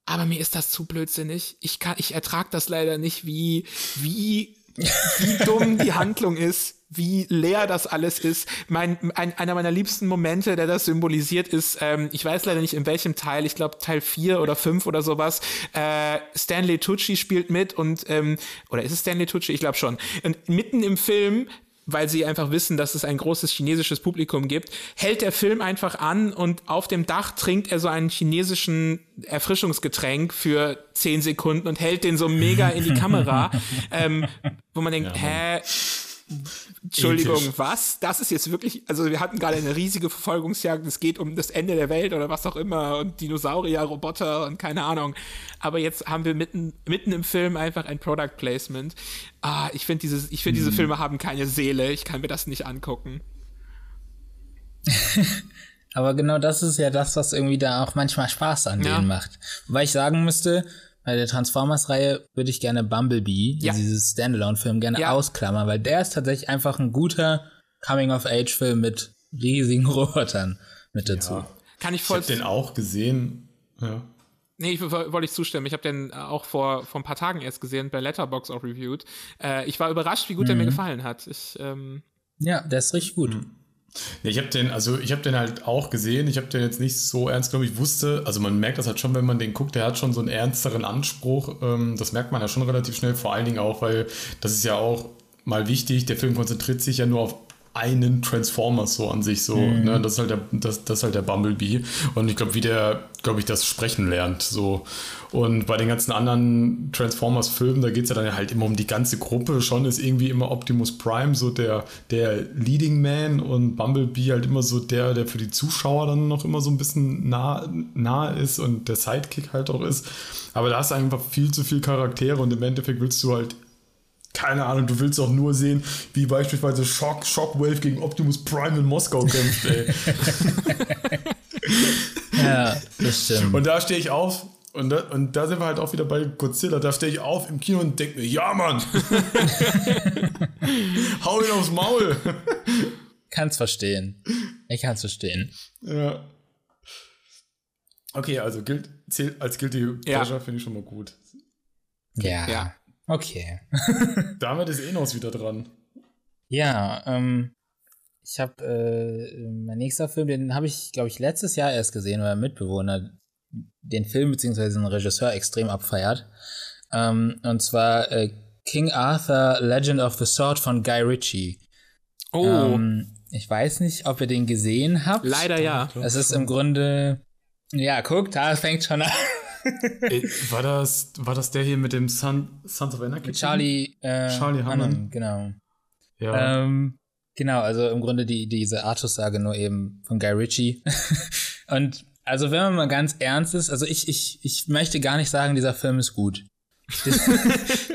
aber mir ist das zu blödsinnig. Ich kann, ich ertrag das leider nicht, wie, wie, wie dumm die Handlung ist wie leer das alles ist. Mein, ein, einer meiner liebsten Momente, der das symbolisiert, ist, ähm, ich weiß leider nicht in welchem Teil, ich glaube Teil 4 oder 5 oder sowas, äh, Stanley Tucci spielt mit und, ähm, oder ist es Stanley Tucci? Ich glaube schon. Und mitten im Film weil sie einfach wissen, dass es ein großes chinesisches Publikum gibt, hält der Film einfach an und auf dem Dach trinkt er so einen chinesischen Erfrischungsgetränk für zehn Sekunden und hält den so mega in die Kamera, (laughs) ähm, wo man denkt, ja, hä, Entschuldigung, Ethisch. was? Das ist jetzt wirklich, also wir hatten gerade eine riesige Verfolgungsjagd, es geht um das Ende der Welt oder was auch immer und Dinosaurier, Roboter und keine Ahnung. Aber jetzt haben wir mitten, mitten im Film einfach ein Product Placement. Ah, ich finde dieses, ich finde hm. diese Filme haben keine Seele, ich kann mir das nicht angucken. (laughs) Aber genau das ist ja das, was irgendwie da auch manchmal Spaß an ja. denen macht. Weil ich sagen müsste, bei der Transformers-Reihe würde ich gerne Bumblebee, ja. dieses Standalone-Film, gerne ja. ausklammern, weil der ist tatsächlich einfach ein guter Coming-of-Age-Film mit riesigen (laughs) Robotern mit dazu. Ja. Kann ich voll. Ich hab den auch gesehen. Ja. Nee, ich wollte ich zustimmen. Ich habe den auch vor, vor ein paar Tagen erst gesehen, bei Letterbox auch reviewed. Äh, ich war überrascht, wie gut mhm. der mir gefallen hat. Ich, ähm ja, der ist richtig gut. Mhm. Ja, ich habe den, also ich habe den halt auch gesehen. Ich habe den jetzt nicht so ernst genommen. Ich wusste, also man merkt das halt schon, wenn man den guckt, der hat schon so einen ernsteren Anspruch. Ähm, das merkt man ja schon relativ schnell, vor allen Dingen auch, weil das ist ja auch mal wichtig. Der Film konzentriert sich ja nur auf einen Transformers so an sich so. Mhm. Ne? Das ist halt der, das, das halt der Bumblebee. Und ich glaube, wie der, glaube ich, das Sprechen lernt. So. Und bei den ganzen anderen Transformers-Filmen, da geht es ja dann halt immer um die ganze Gruppe. Schon ist irgendwie immer Optimus Prime so der, der Leading Man und Bumblebee halt immer so der, der für die Zuschauer dann noch immer so ein bisschen nah, nah ist und der Sidekick halt auch ist. Aber da hast du einfach viel zu viel Charaktere und im Endeffekt willst du halt keine Ahnung, du willst auch nur sehen, wie beispielsweise Shock, Shockwave gegen Optimus Prime in Moskau kämpft, ey. (laughs) ja, das stimmt. Und da stehe ich auf und da, und da sind wir halt auch wieder bei Godzilla. Da stehe ich auf im Kino und denke mir, ja, Mann! (laughs) Hau ihn aufs Maul! Kann's verstehen. Ich kann's verstehen. Ja. Okay, also gilt, zählt als Guilty Pleasure ja. finde ich schon mal gut. Ja. ja. Okay. (laughs) Damit ist Enos wieder dran. Ja, ähm, ich habe äh, mein nächster Film, den habe ich, glaube ich, letztes Jahr erst gesehen, weil ein Mitbewohner den Film bzw. den Regisseur extrem abfeiert. Ähm, und zwar äh, King Arthur Legend of the Sword von Guy Ritchie. Oh. Ähm, ich weiß nicht, ob ihr den gesehen habt. Leider ja. Es ist im Grunde, ja, guck, da fängt schon an. War, das, war das der hier mit dem Son, Sons of Anarchy? Mit Charlie, äh, Charlie Hunnam, genau. Ja. Ähm, genau, also im Grunde die, diese Artus-Sage nur eben von Guy Ritchie. (laughs) Und also wenn man mal ganz ernst ist, also ich, ich, ich möchte gar nicht sagen, dieser Film ist gut. (laughs)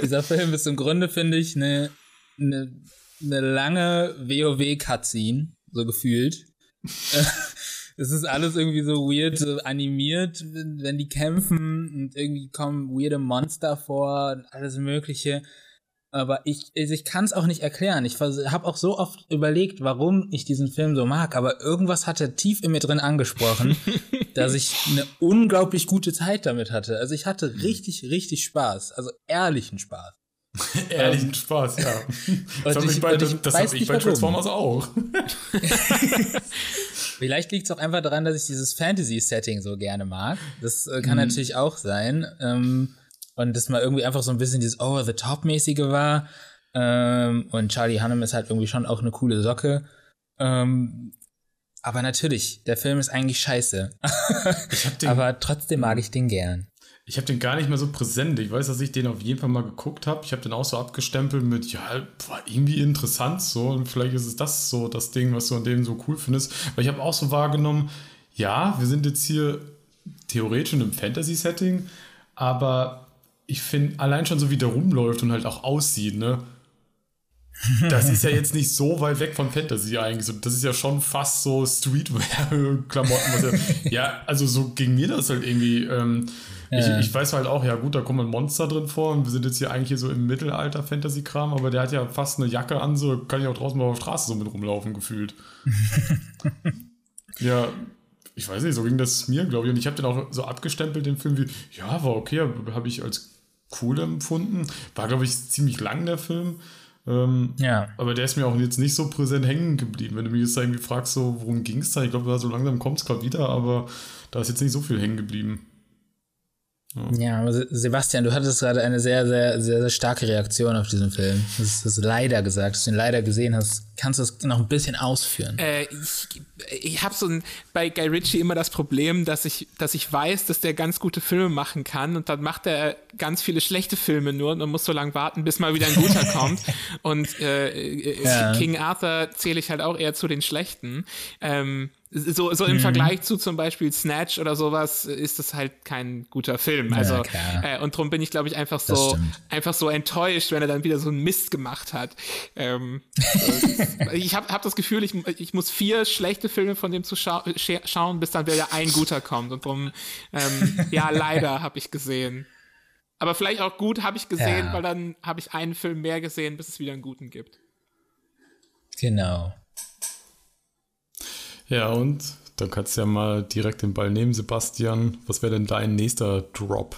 dieser Film ist im Grunde, finde ich, eine, eine, eine lange WoW-Cutscene, so gefühlt. (laughs) es ist alles irgendwie so weird so animiert, wenn, die kämpfen und irgendwie kommen weirde Monster vor und alles Mögliche. Aber ich, also ich kann es auch nicht erklären. Ich habe auch so oft überlegt, warum ich diesen Film so mag. Aber irgendwas hat er tief in mir drin angesprochen, (laughs) dass ich eine unglaublich gute Zeit damit hatte. Also ich hatte richtig, richtig Spaß. Also ehrlichen Spaß. (laughs) Ehrlichen ähm, Spaß, ja. (laughs) Das habe ich bei, das hab ich bei Transformers auch. Vielleicht liegt es auch einfach daran, dass ich dieses Fantasy-Setting so gerne mag. Das äh, kann mhm. natürlich auch sein. Ähm, und dass mal irgendwie einfach so ein bisschen dieses Over-the-Top-mäßige war. Ähm, und Charlie Hunnam ist halt irgendwie schon auch eine coole Socke. Ähm, aber natürlich, der Film ist eigentlich scheiße. (laughs) aber trotzdem mag ich den gern. Ich habe den gar nicht mehr so präsent. Ich weiß, dass ich den auf jeden Fall mal geguckt habe. Ich habe den auch so abgestempelt mit, ja, war irgendwie interessant so. Und vielleicht ist es das so, das Ding, was du an dem so cool findest. Weil ich habe auch so wahrgenommen, ja, wir sind jetzt hier theoretisch in einem Fantasy-Setting, aber ich finde, allein schon so wie der rumläuft und halt auch aussieht, ne? Das ist ja (laughs) jetzt nicht so weit weg von Fantasy eigentlich. Das ist ja schon fast so Streetwear-Klamotten. Ja, ja, also so ging mir das halt irgendwie. Ähm, ja. ich, ich, weiß halt auch, ja gut, da kommen Monster drin vor und wir sind jetzt hier eigentlich hier so im Mittelalter-Fantasy-Kram, aber der hat ja fast eine Jacke an, so kann ich auch draußen mal auf der Straße so mit rumlaufen, gefühlt. (laughs) ja, ich weiß nicht, so ging das mir, glaube ich. Und ich habe den auch so abgestempelt, den Film, wie, ja, war okay, habe ich als cool empfunden. War, glaube ich, ziemlich lang der Film. Ähm, ja. Aber der ist mir auch jetzt nicht so präsent hängen geblieben. Wenn du mich jetzt irgendwie fragst, so, worum ging es da? Ich glaube, so langsam kommt es gerade wieder, aber da ist jetzt nicht so viel hängen geblieben. Ja. aber Sebastian, du hattest gerade eine sehr, sehr, sehr, sehr starke Reaktion auf diesen Film. Das ist leider gesagt, dass du ihn leider gesehen hast. Kannst du das noch ein bisschen ausführen? Äh, ich ich habe so ein, bei Guy Ritchie immer das Problem, dass ich, dass ich weiß, dass der ganz gute Filme machen kann und dann macht er ganz viele schlechte Filme nur und man muss so lange warten, bis mal wieder ein guter (laughs) kommt. Und äh, äh, ja. King Arthur zähle ich halt auch eher zu den schlechten. Ähm, so, so im mhm. Vergleich zu zum Beispiel Snatch oder sowas ist das halt kein guter Film. Also ja, äh, und darum bin ich, glaube ich, einfach so einfach so enttäuscht, wenn er dann wieder so einen Mist gemacht hat. Ähm, (laughs) ich habe hab das Gefühl, ich, ich muss vier schlechte Filme von dem zu scha schauen, bis dann wieder ein guter kommt. Und darum, ähm, ja, (laughs) leider habe ich gesehen. Aber vielleicht auch gut habe ich gesehen, ja. weil dann habe ich einen Film mehr gesehen, bis es wieder einen guten gibt. Genau. Ja, und dann kannst du ja mal direkt den Ball nehmen, Sebastian. Was wäre denn dein nächster Drop?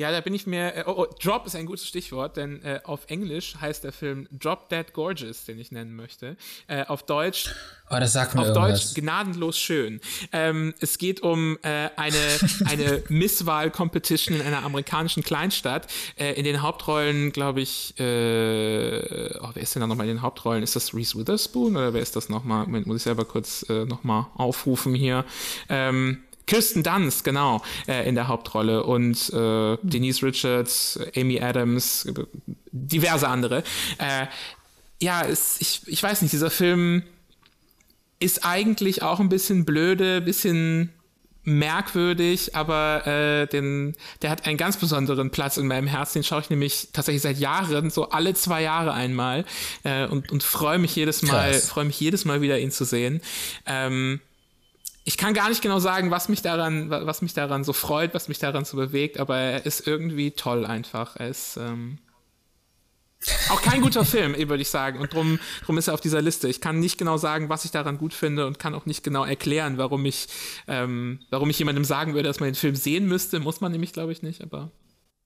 Ja, da bin ich mir. Äh, oh, oh, Drop ist ein gutes Stichwort, denn äh, auf Englisch heißt der Film Drop Dead Gorgeous, den ich nennen möchte. Äh, auf Deutsch. Oh, das sagt mir Auf irgendwas. Deutsch gnadenlos schön. Ähm, es geht um äh, eine, eine (laughs) Misswahl-Competition in einer amerikanischen Kleinstadt. Äh, in den Hauptrollen, glaube ich, äh, oh, wer ist denn da nochmal in den Hauptrollen? Ist das Reese Witherspoon oder wer ist das nochmal? Moment, muss ich selber kurz äh, nochmal aufrufen hier. Ähm, Kirsten Dunst, genau, äh, in der Hauptrolle und äh, Denise Richards, Amy Adams, diverse andere. Äh, ja, es, ich, ich weiß nicht, dieser Film ist eigentlich auch ein bisschen blöde, bisschen merkwürdig, aber äh, den, der hat einen ganz besonderen Platz in meinem Herzen. Den schaue ich nämlich tatsächlich seit Jahren, so alle zwei Jahre einmal äh, und, und freue mich jedes Mal, freue mich jedes Mal wieder, ihn zu sehen. Ähm, ich kann gar nicht genau sagen, was mich daran, was mich daran so freut, was mich daran so bewegt, aber er ist irgendwie toll einfach. Er ist ähm, auch kein guter Film, würde ich sagen. Und drum, drum ist er auf dieser Liste. Ich kann nicht genau sagen, was ich daran gut finde und kann auch nicht genau erklären, warum ich, ähm, warum ich jemandem sagen würde, dass man den Film sehen müsste. Muss man nämlich, glaube ich, nicht, aber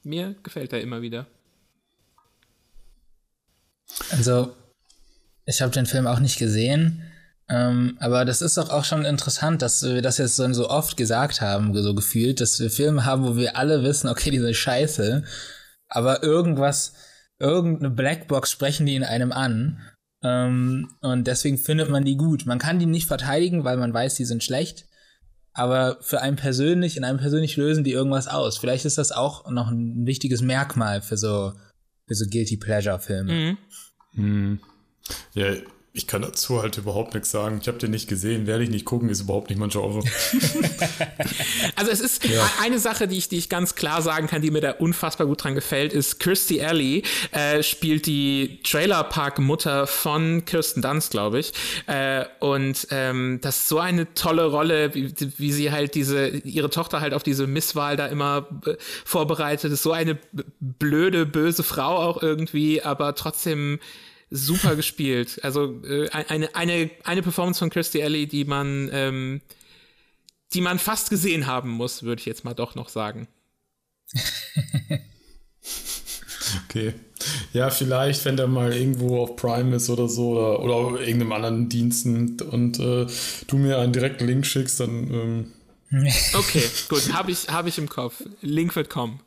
mir gefällt er immer wieder. Also, ich habe den Film auch nicht gesehen. Ähm, aber das ist doch auch schon interessant, dass wir das jetzt so oft gesagt haben, so gefühlt, dass wir Filme haben, wo wir alle wissen, okay, die sind scheiße, aber irgendwas, irgendeine Blackbox sprechen die in einem an. Ähm, und deswegen findet man die gut. Man kann die nicht verteidigen, weil man weiß, die sind schlecht. Aber für einen persönlich, in einem persönlich lösen die irgendwas aus. Vielleicht ist das auch noch ein wichtiges Merkmal für so, für so Guilty Pleasure Filme. Mhm. Hm. Ja, ich kann dazu halt überhaupt nichts sagen. Ich habe den nicht gesehen, werde ich nicht gucken, ist überhaupt nicht mein Genre. (laughs) also es ist ja. eine Sache, die ich, die ich ganz klar sagen kann, die mir da unfassbar gut dran gefällt, ist Kirstie Alley äh, spielt die Trailerpark-Mutter von Kirsten Dunst, glaube ich. Äh, und ähm, das ist so eine tolle Rolle, wie, wie sie halt diese, ihre Tochter halt auf diese Misswahl da immer äh, vorbereitet. Ist so eine blöde, böse Frau auch irgendwie, aber trotzdem super gespielt. Also äh, eine, eine, eine Performance von Kirstie Alley, die man, ähm, die man fast gesehen haben muss, würde ich jetzt mal doch noch sagen. okay. Ja, vielleicht, wenn der mal irgendwo auf Prime ist oder so oder, oder auf irgendeinem anderen Diensten und äh, du mir einen direkten Link schickst, dann. Ähm (laughs) okay, gut, habe ich, hab ich im Kopf. Link wird kommen.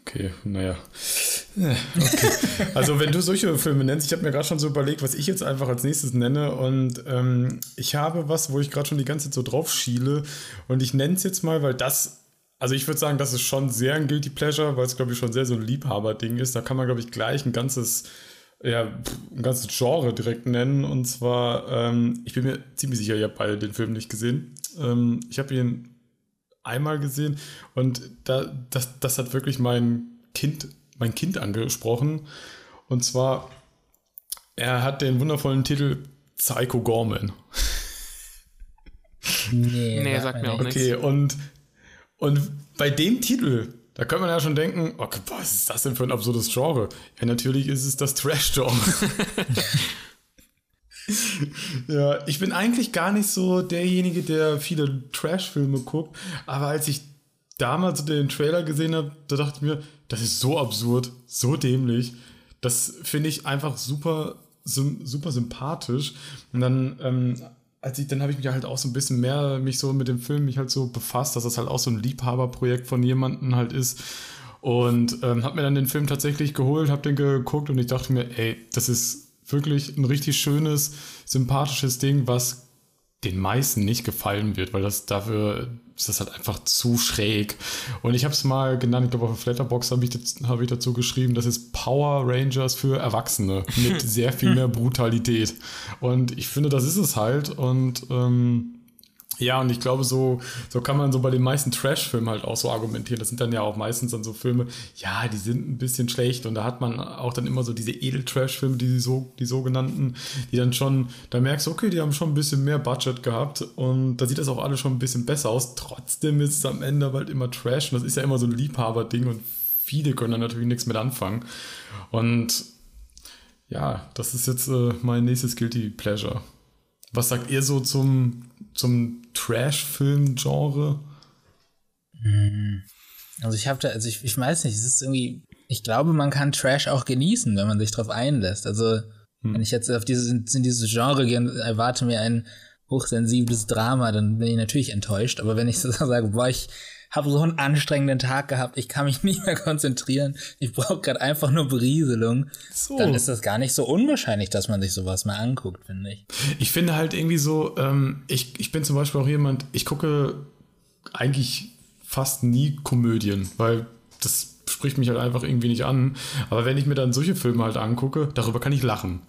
Okay, naja. Okay. Also wenn du solche Filme nennst, ich habe mir gerade schon so überlegt, was ich jetzt einfach als nächstes nenne und ähm, ich habe was, wo ich gerade schon die ganze Zeit so drauf schiele und ich nenne es jetzt mal, weil das, also ich würde sagen, das ist schon sehr ein Guilty Pleasure, weil es glaube ich schon sehr so ein Liebhaber-Ding ist. Da kann man glaube ich gleich ein ganzes, ja, ein ganzes Genre direkt nennen und zwar, ähm, ich bin mir ziemlich sicher, ihr habt beide den Film nicht gesehen. Ähm, ich habe ihn einmal gesehen und da, das, das hat wirklich mein Kind mein Kind angesprochen. Und zwar, er hat den wundervollen Titel Psycho Gorman. Nee, nee sagt mir auch nichts. Okay, und, und bei dem Titel, da könnte man ja schon denken, okay, was ist das denn für ein absurdes Genre? Ja, natürlich ist es das Trash-Genre. (laughs) ja, ich bin eigentlich gar nicht so derjenige, der viele Trash-Filme guckt, aber als ich damals den Trailer gesehen habe, da dachte ich mir, das ist so absurd, so dämlich. Das finde ich einfach super, super sympathisch. Und dann, ähm, als ich, dann habe ich mich halt auch so ein bisschen mehr mich so mit dem Film mich halt so befasst, dass das halt auch so ein Liebhaberprojekt von jemandem halt ist. Und ähm, habe mir dann den Film tatsächlich geholt, habe den geguckt und ich dachte mir, ey, das ist wirklich ein richtig schönes, sympathisches Ding, was den meisten nicht gefallen wird, weil das dafür ist das halt einfach zu schräg. Und ich habe es mal genannt, ich glaube auf Flatterbox habe ich, hab ich dazu geschrieben, das ist Power Rangers für Erwachsene mit (laughs) sehr viel mehr Brutalität. Und ich finde, das ist es halt. Und ähm, ja, und ich glaube, so, so kann man so bei den meisten Trash-Filmen halt auch so argumentieren. Das sind dann ja auch meistens dann so Filme, ja, die sind ein bisschen schlecht und da hat man auch dann immer so diese Edel-Trash-Filme, die, so, die sogenannten, die dann schon, da merkst du, okay, die haben schon ein bisschen mehr Budget gehabt und da sieht das auch alles schon ein bisschen besser aus. Trotzdem ist es am Ende halt immer Trash und das ist ja immer so ein Liebhaber-Ding und viele können dann natürlich nichts mit anfangen. Und ja, das ist jetzt äh, mein nächstes Guilty Pleasure. Was sagt ihr so zum, zum Trash-Film-Genre? Hm. Also ich habe da, also ich, ich weiß nicht, es ist irgendwie, ich glaube, man kann Trash auch genießen, wenn man sich darauf einlässt. Also hm. wenn ich jetzt auf dieses, in dieses Genre gehe und erwarte mir ein hochsensibles Drama, dann bin ich natürlich enttäuscht. Aber wenn ich so (laughs) sage, boah, ich habe so einen anstrengenden Tag gehabt, ich kann mich (laughs) nicht mehr konzentrieren, ich brauche gerade einfach nur Berieselung, so. dann ist das gar nicht so unwahrscheinlich, dass man sich sowas mal anguckt, finde ich. Ich finde halt irgendwie so, ähm, ich, ich bin zum Beispiel auch jemand, ich gucke eigentlich fast nie Komödien, weil das spricht mich halt einfach irgendwie nicht an. Aber wenn ich mir dann solche Filme halt angucke, darüber kann ich lachen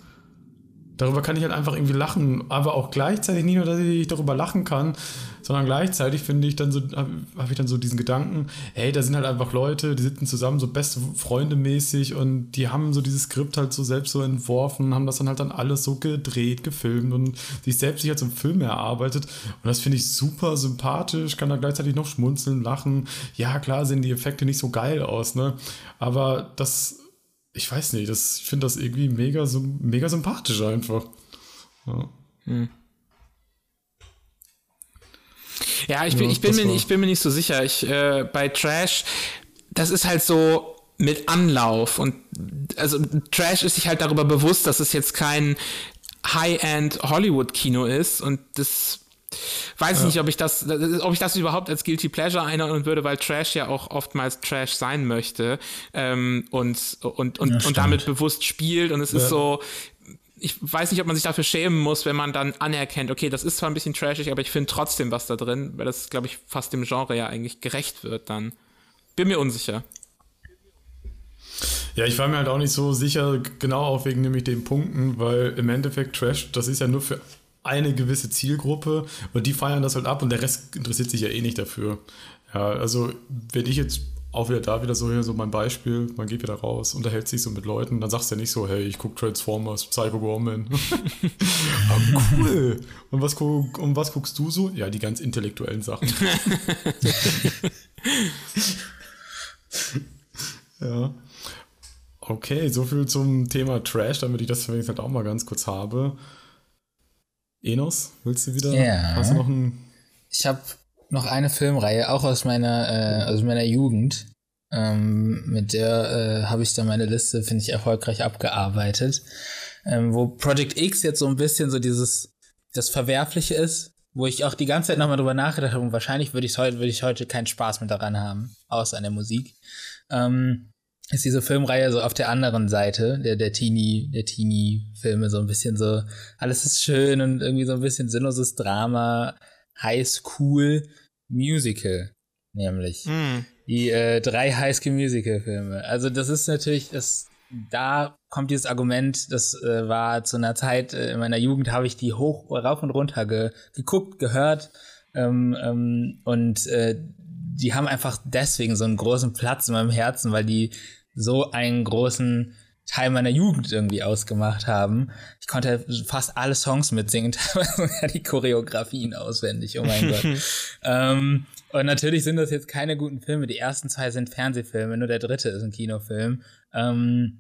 darüber kann ich halt einfach irgendwie lachen, aber auch gleichzeitig nicht nur, dass ich darüber lachen kann, sondern gleichzeitig finde ich dann so, habe ich dann so diesen Gedanken, hey, da sind halt einfach Leute, die sitzen zusammen so beste Freunde mäßig und die haben so dieses Skript halt so selbst so entworfen, haben das dann halt dann alles so gedreht, gefilmt und sich selbst sich halt so einen Film erarbeitet und das finde ich super sympathisch, kann da gleichzeitig noch schmunzeln, lachen. Ja, klar sehen die Effekte nicht so geil aus, ne, aber das ich weiß nicht, das, ich finde das irgendwie mega, mega sympathisch einfach. Ja. Hm. Ja, ich bin, ja, ich, bin mir, ich bin mir nicht so sicher. Ich, äh, bei Trash, das ist halt so mit Anlauf und also Trash ist sich halt darüber bewusst, dass es jetzt kein High-End Hollywood-Kino ist und das Weiß ja. nicht, ob ich das, ob ich das überhaupt als Guilty Pleasure einordnen würde, weil Trash ja auch oftmals Trash sein möchte ähm, und, und, und, ja, und damit bewusst spielt. Und es ja. ist so, ich weiß nicht, ob man sich dafür schämen muss, wenn man dann anerkennt, okay, das ist zwar ein bisschen trashig, aber ich finde trotzdem was da drin, weil das, glaube ich, fast dem Genre ja eigentlich gerecht wird dann. Bin mir unsicher. Ja, ich war mir halt auch nicht so sicher, genau auch wegen nämlich den Punkten, weil im Endeffekt Trash, das ist ja nur für eine gewisse Zielgruppe und die feiern das halt ab und der Rest interessiert sich ja eh nicht dafür. Ja, also wenn ich jetzt auch wieder da wieder so hier so mein Beispiel, man geht wieder raus, unterhält sich so mit Leuten, dann sagst du ja nicht so, hey, ich gucke Transformers, Psycho Gorman. (laughs) ah, cool. Und was, guck, und was guckst du so? Ja, die ganz intellektuellen Sachen. (laughs) ja. Okay, so viel zum Thema Trash, damit ich das wenigstens halt auch mal ganz kurz habe. Enos, willst du wieder? Ja. Hast du noch ein. Ich habe noch eine Filmreihe, auch aus meiner, äh, aus meiner Jugend. Ähm, mit der äh, habe ich dann meine Liste, finde ich, erfolgreich abgearbeitet. Ähm, wo Project X jetzt so ein bisschen so dieses, das Verwerfliche ist, wo ich auch die ganze Zeit nochmal drüber nachgedacht habe und wahrscheinlich würde ich heute, würde ich heute keinen Spaß mehr daran haben, außer an der Musik. Ähm, ist diese Filmreihe so auf der anderen Seite, der, der Teenie, der Teenie-Filme, so ein bisschen so, alles ist schön und irgendwie so ein bisschen sinnloses Drama, High School Musical, nämlich. Mm. Die äh, drei High School Musical-Filme. Also, das ist natürlich, das, da kommt dieses Argument, das äh, war zu einer Zeit äh, in meiner Jugend, habe ich die hoch, rauf und runter ge, geguckt, gehört. Ähm, ähm, und äh, die haben einfach deswegen so einen großen Platz in meinem Herzen, weil die so einen großen Teil meiner Jugend irgendwie ausgemacht haben. Ich konnte fast alle Songs mitsingen, (laughs) teilweise die Choreografien auswendig, oh mein Gott. (laughs) ähm, und natürlich sind das jetzt keine guten Filme. Die ersten zwei sind Fernsehfilme, nur der dritte ist ein Kinofilm. Ähm,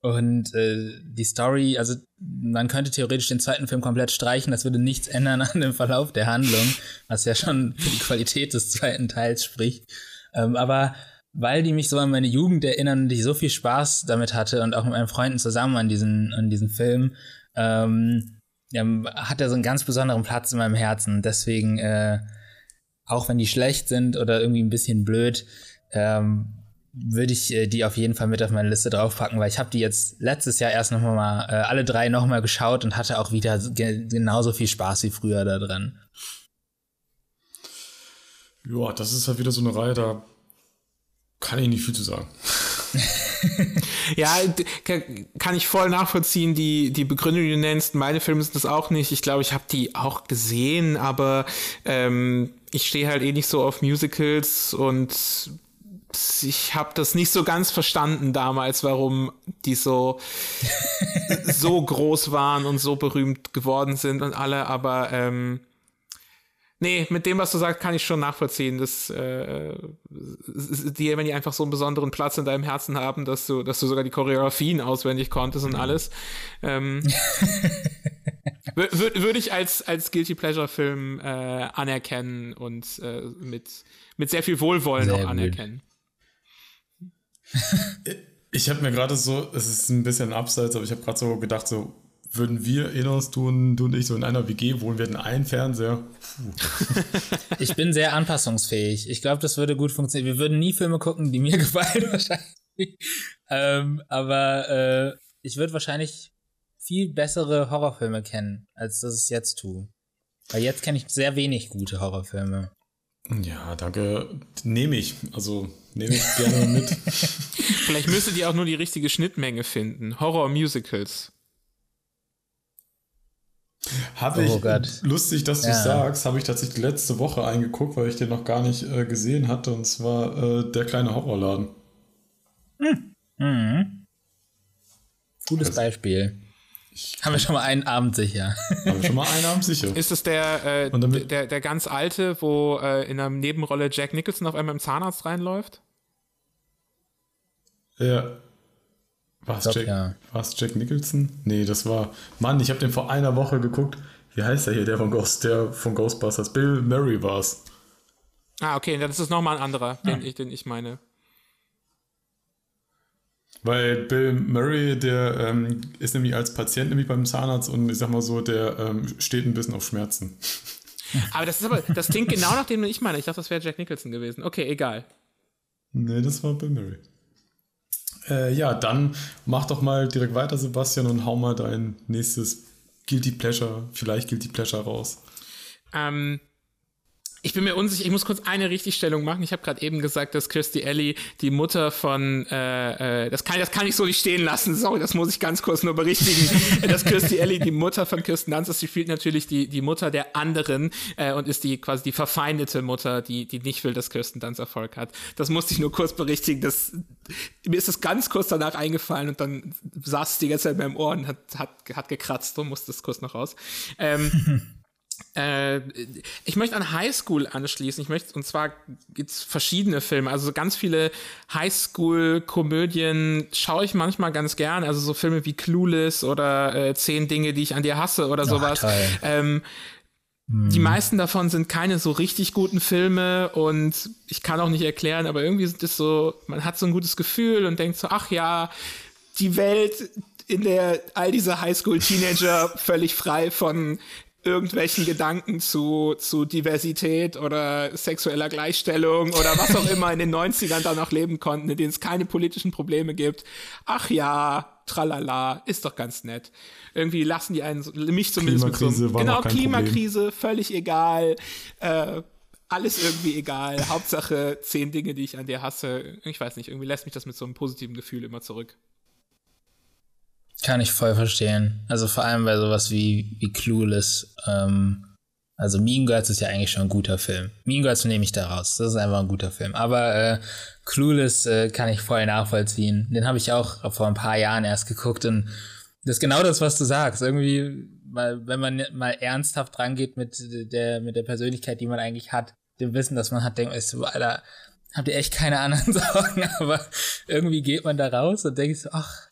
und äh, die Story, also man könnte theoretisch den zweiten Film komplett streichen, das würde nichts ändern an dem Verlauf der Handlung, was ja schon für die Qualität des zweiten Teils spricht. Ähm, aber weil die mich so an meine Jugend erinnern und ich so viel Spaß damit hatte und auch mit meinen Freunden zusammen an diesen, an diesen Film, ähm, ja, hat er so einen ganz besonderen Platz in meinem Herzen. Deswegen, äh, auch wenn die schlecht sind oder irgendwie ein bisschen blöd, ähm, würde ich äh, die auf jeden Fall mit auf meine Liste draufpacken, weil ich habe die jetzt letztes Jahr erst nochmal mal, äh, alle drei nochmal geschaut und hatte auch wieder ge genauso viel Spaß wie früher da dran. Ja, das ist halt wieder so eine Reihe, da kann ich nicht viel zu sagen. (laughs) ja, kann ich voll nachvollziehen, die, die Begründung, die du nennst. Meine Filme sind das auch nicht. Ich glaube, ich habe die auch gesehen, aber ähm, ich stehe halt eh nicht so auf Musicals und ich habe das nicht so ganz verstanden damals, warum die so (laughs) so groß waren und so berühmt geworden sind und alle, aber ähm, Nee, mit dem, was du sagst, kann ich schon nachvollziehen, dass äh, die, wenn die einfach so einen besonderen Platz in deinem Herzen haben, dass du, dass du sogar die Choreografien auswendig konntest und mhm. alles. Ähm, (laughs) Würde ich als, als Guilty Pleasure-Film äh, anerkennen und äh, mit, mit sehr viel Wohlwollen sehr auch anerkennen. Ich habe mir gerade so, es ist ein bisschen abseits, aber ich habe gerade so gedacht, so, würden wir Enos, du und, du und ich so in einer WG wohnen, wir hätten einen Fernseher. ich bin sehr anpassungsfähig. Ich glaube, das würde gut funktionieren. Wir würden nie Filme gucken, die mir (laughs) gefallen wahrscheinlich. Ähm, aber äh, ich würde wahrscheinlich viel bessere Horrorfilme kennen, als das ich jetzt tue. Weil jetzt kenne ich sehr wenig gute Horrorfilme. Ja, danke. Nehme ich. Also nehme ich gerne mit. (laughs) Vielleicht müsstet ihr auch nur die richtige Schnittmenge finden. Horror-Musicals. Habe ich, oh lustig, dass du ja. sagst, habe ich tatsächlich letzte Woche eingeguckt, weil ich den noch gar nicht äh, gesehen hatte, und zwar äh, Der kleine Horrorladen. Hm. Mhm. Gutes also, Beispiel. Haben wir schon mal einen Abend sicher. Haben wir schon mal einen Abend sicher. Ist es der, äh, der, der ganz alte, wo äh, in einer Nebenrolle Jack Nicholson auf einmal im Zahnarzt reinläuft? Ja. Was Jack, ja. Jack Nicholson? Nee, das war. Mann, ich habe den vor einer Woche geguckt. Wie heißt der hier, der von, Ghost, der von Ghostbusters? Bill Murray war's. Ah, okay, das ist nochmal ein anderer, ja. den, ich, den ich meine. Weil Bill Murray, der ähm, ist nämlich als Patient nämlich beim Zahnarzt und ich sag mal so, der ähm, steht ein bisschen auf Schmerzen. (laughs) Aber das ist aber, das klingt genau nach dem, den ich meine. Ich dachte, das wäre Jack Nicholson gewesen. Okay, egal. Nee, das war Bill Murray. Äh, ja, dann mach doch mal direkt weiter, Sebastian, und hau mal dein nächstes Guilty Pleasure, vielleicht Guilty Pleasure raus. Ähm, ich bin mir unsicher, ich muss kurz eine Richtigstellung machen. Ich habe gerade eben gesagt, dass Kirstie Ellie die Mutter von, äh, äh, das, kann, das kann ich so nicht stehen lassen, sorry, das muss ich ganz kurz nur berichtigen, (laughs) dass Kirstie Ellie die Mutter von Kirsten Dunst ist. Sie spielt natürlich die, die Mutter der anderen äh, und ist die quasi die verfeindete Mutter, die, die nicht will, dass Kirsten Dunst Erfolg hat. Das musste ich nur kurz berichtigen. Das, mir ist das ganz kurz danach eingefallen und dann saß es die ganze Zeit in meinem Ohr und hat, hat, hat gekratzt. So musste es kurz noch raus. Ähm, (laughs) Äh, ich möchte an Highschool anschließen. Ich möchte, und zwar gibt's verschiedene Filme. Also ganz viele Highschool-Komödien schaue ich manchmal ganz gern. Also so Filme wie Clueless oder äh, Zehn Dinge, die ich an dir hasse oder sowas. Ähm, Die meisten davon sind keine so richtig guten Filme und ich kann auch nicht erklären, aber irgendwie sind es so, man hat so ein gutes Gefühl und denkt so, ach ja, die Welt, in der all diese Highschool-Teenager (laughs) völlig frei von irgendwelchen Gedanken zu, zu Diversität oder sexueller Gleichstellung oder was auch immer in den 90ern da noch leben konnten, in denen es keine politischen Probleme gibt. Ach ja, tralala, ist doch ganz nett. Irgendwie lassen die einen, mich zumindest mit so einem, genau, Klimakrise, Problem. völlig egal, äh, alles irgendwie egal. Hauptsache zehn Dinge, die ich an dir hasse. Ich weiß nicht, irgendwie lässt mich das mit so einem positiven Gefühl immer zurück. Kann ich voll verstehen. Also vor allem bei sowas wie, wie Clueless. Ähm, also Mean Girls ist ja eigentlich schon ein guter Film. Mean Girls nehme ich da raus. Das ist einfach ein guter Film. Aber äh, Clueless äh, kann ich voll nachvollziehen. Den habe ich auch vor ein paar Jahren erst geguckt und das ist genau das, was du sagst. Irgendwie, weil, wenn man mal ernsthaft drangeht mit der, mit der Persönlichkeit, die man eigentlich hat, dem Wissen, dass man hat, denkt man, so, Alter, habt ihr echt keine anderen (laughs) Sorgen, aber irgendwie geht man da raus und denkt so, ach,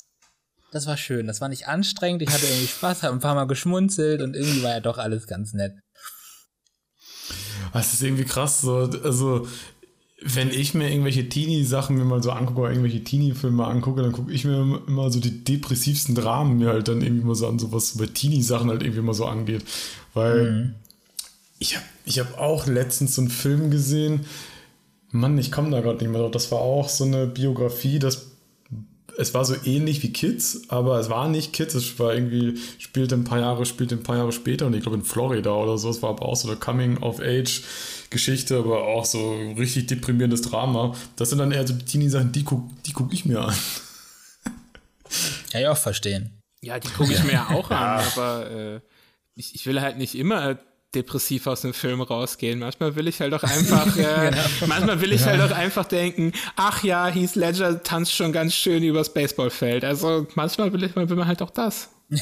das war schön. Das war nicht anstrengend. Ich hatte irgendwie Spaß, habe ein paar Mal geschmunzelt und irgendwie war ja doch alles ganz nett. Das ist irgendwie krass. So, also, wenn ich mir irgendwelche Teenie-Sachen mir mal so angucke oder irgendwelche Teenie-Filme angucke, dann gucke ich mir immer so die depressivsten Dramen mir halt dann irgendwie mal so an, so was bei Teenie-Sachen halt irgendwie mal so angeht. Weil mhm. ich habe ich hab auch letztens so einen Film gesehen. Mann, ich komme da gerade nicht mehr drauf. Das war auch so eine Biografie, das es war so ähnlich wie Kids, aber es war nicht Kids, es war irgendwie, spielte ein paar Jahre, spielte ein paar Jahre später und ich glaube in Florida oder so, es war aber auch so eine Coming-of-Age-Geschichte, aber auch so richtig deprimierendes Drama. Das sind dann eher so die Teenie-Sachen, die gucke die guck ich mir an. (laughs) Kann ich auch verstehen. Ja, die gucke ich mir ja auch an, aber äh, ich, ich will halt nicht immer depressiv aus dem Film rausgehen. Manchmal will ich halt auch einfach, (laughs) äh, genau. manchmal will ich ja. halt auch einfach denken, ach ja, Heath Ledger tanzt schon ganz schön übers Baseballfeld. Also manchmal will, ich, will man halt auch das. (laughs)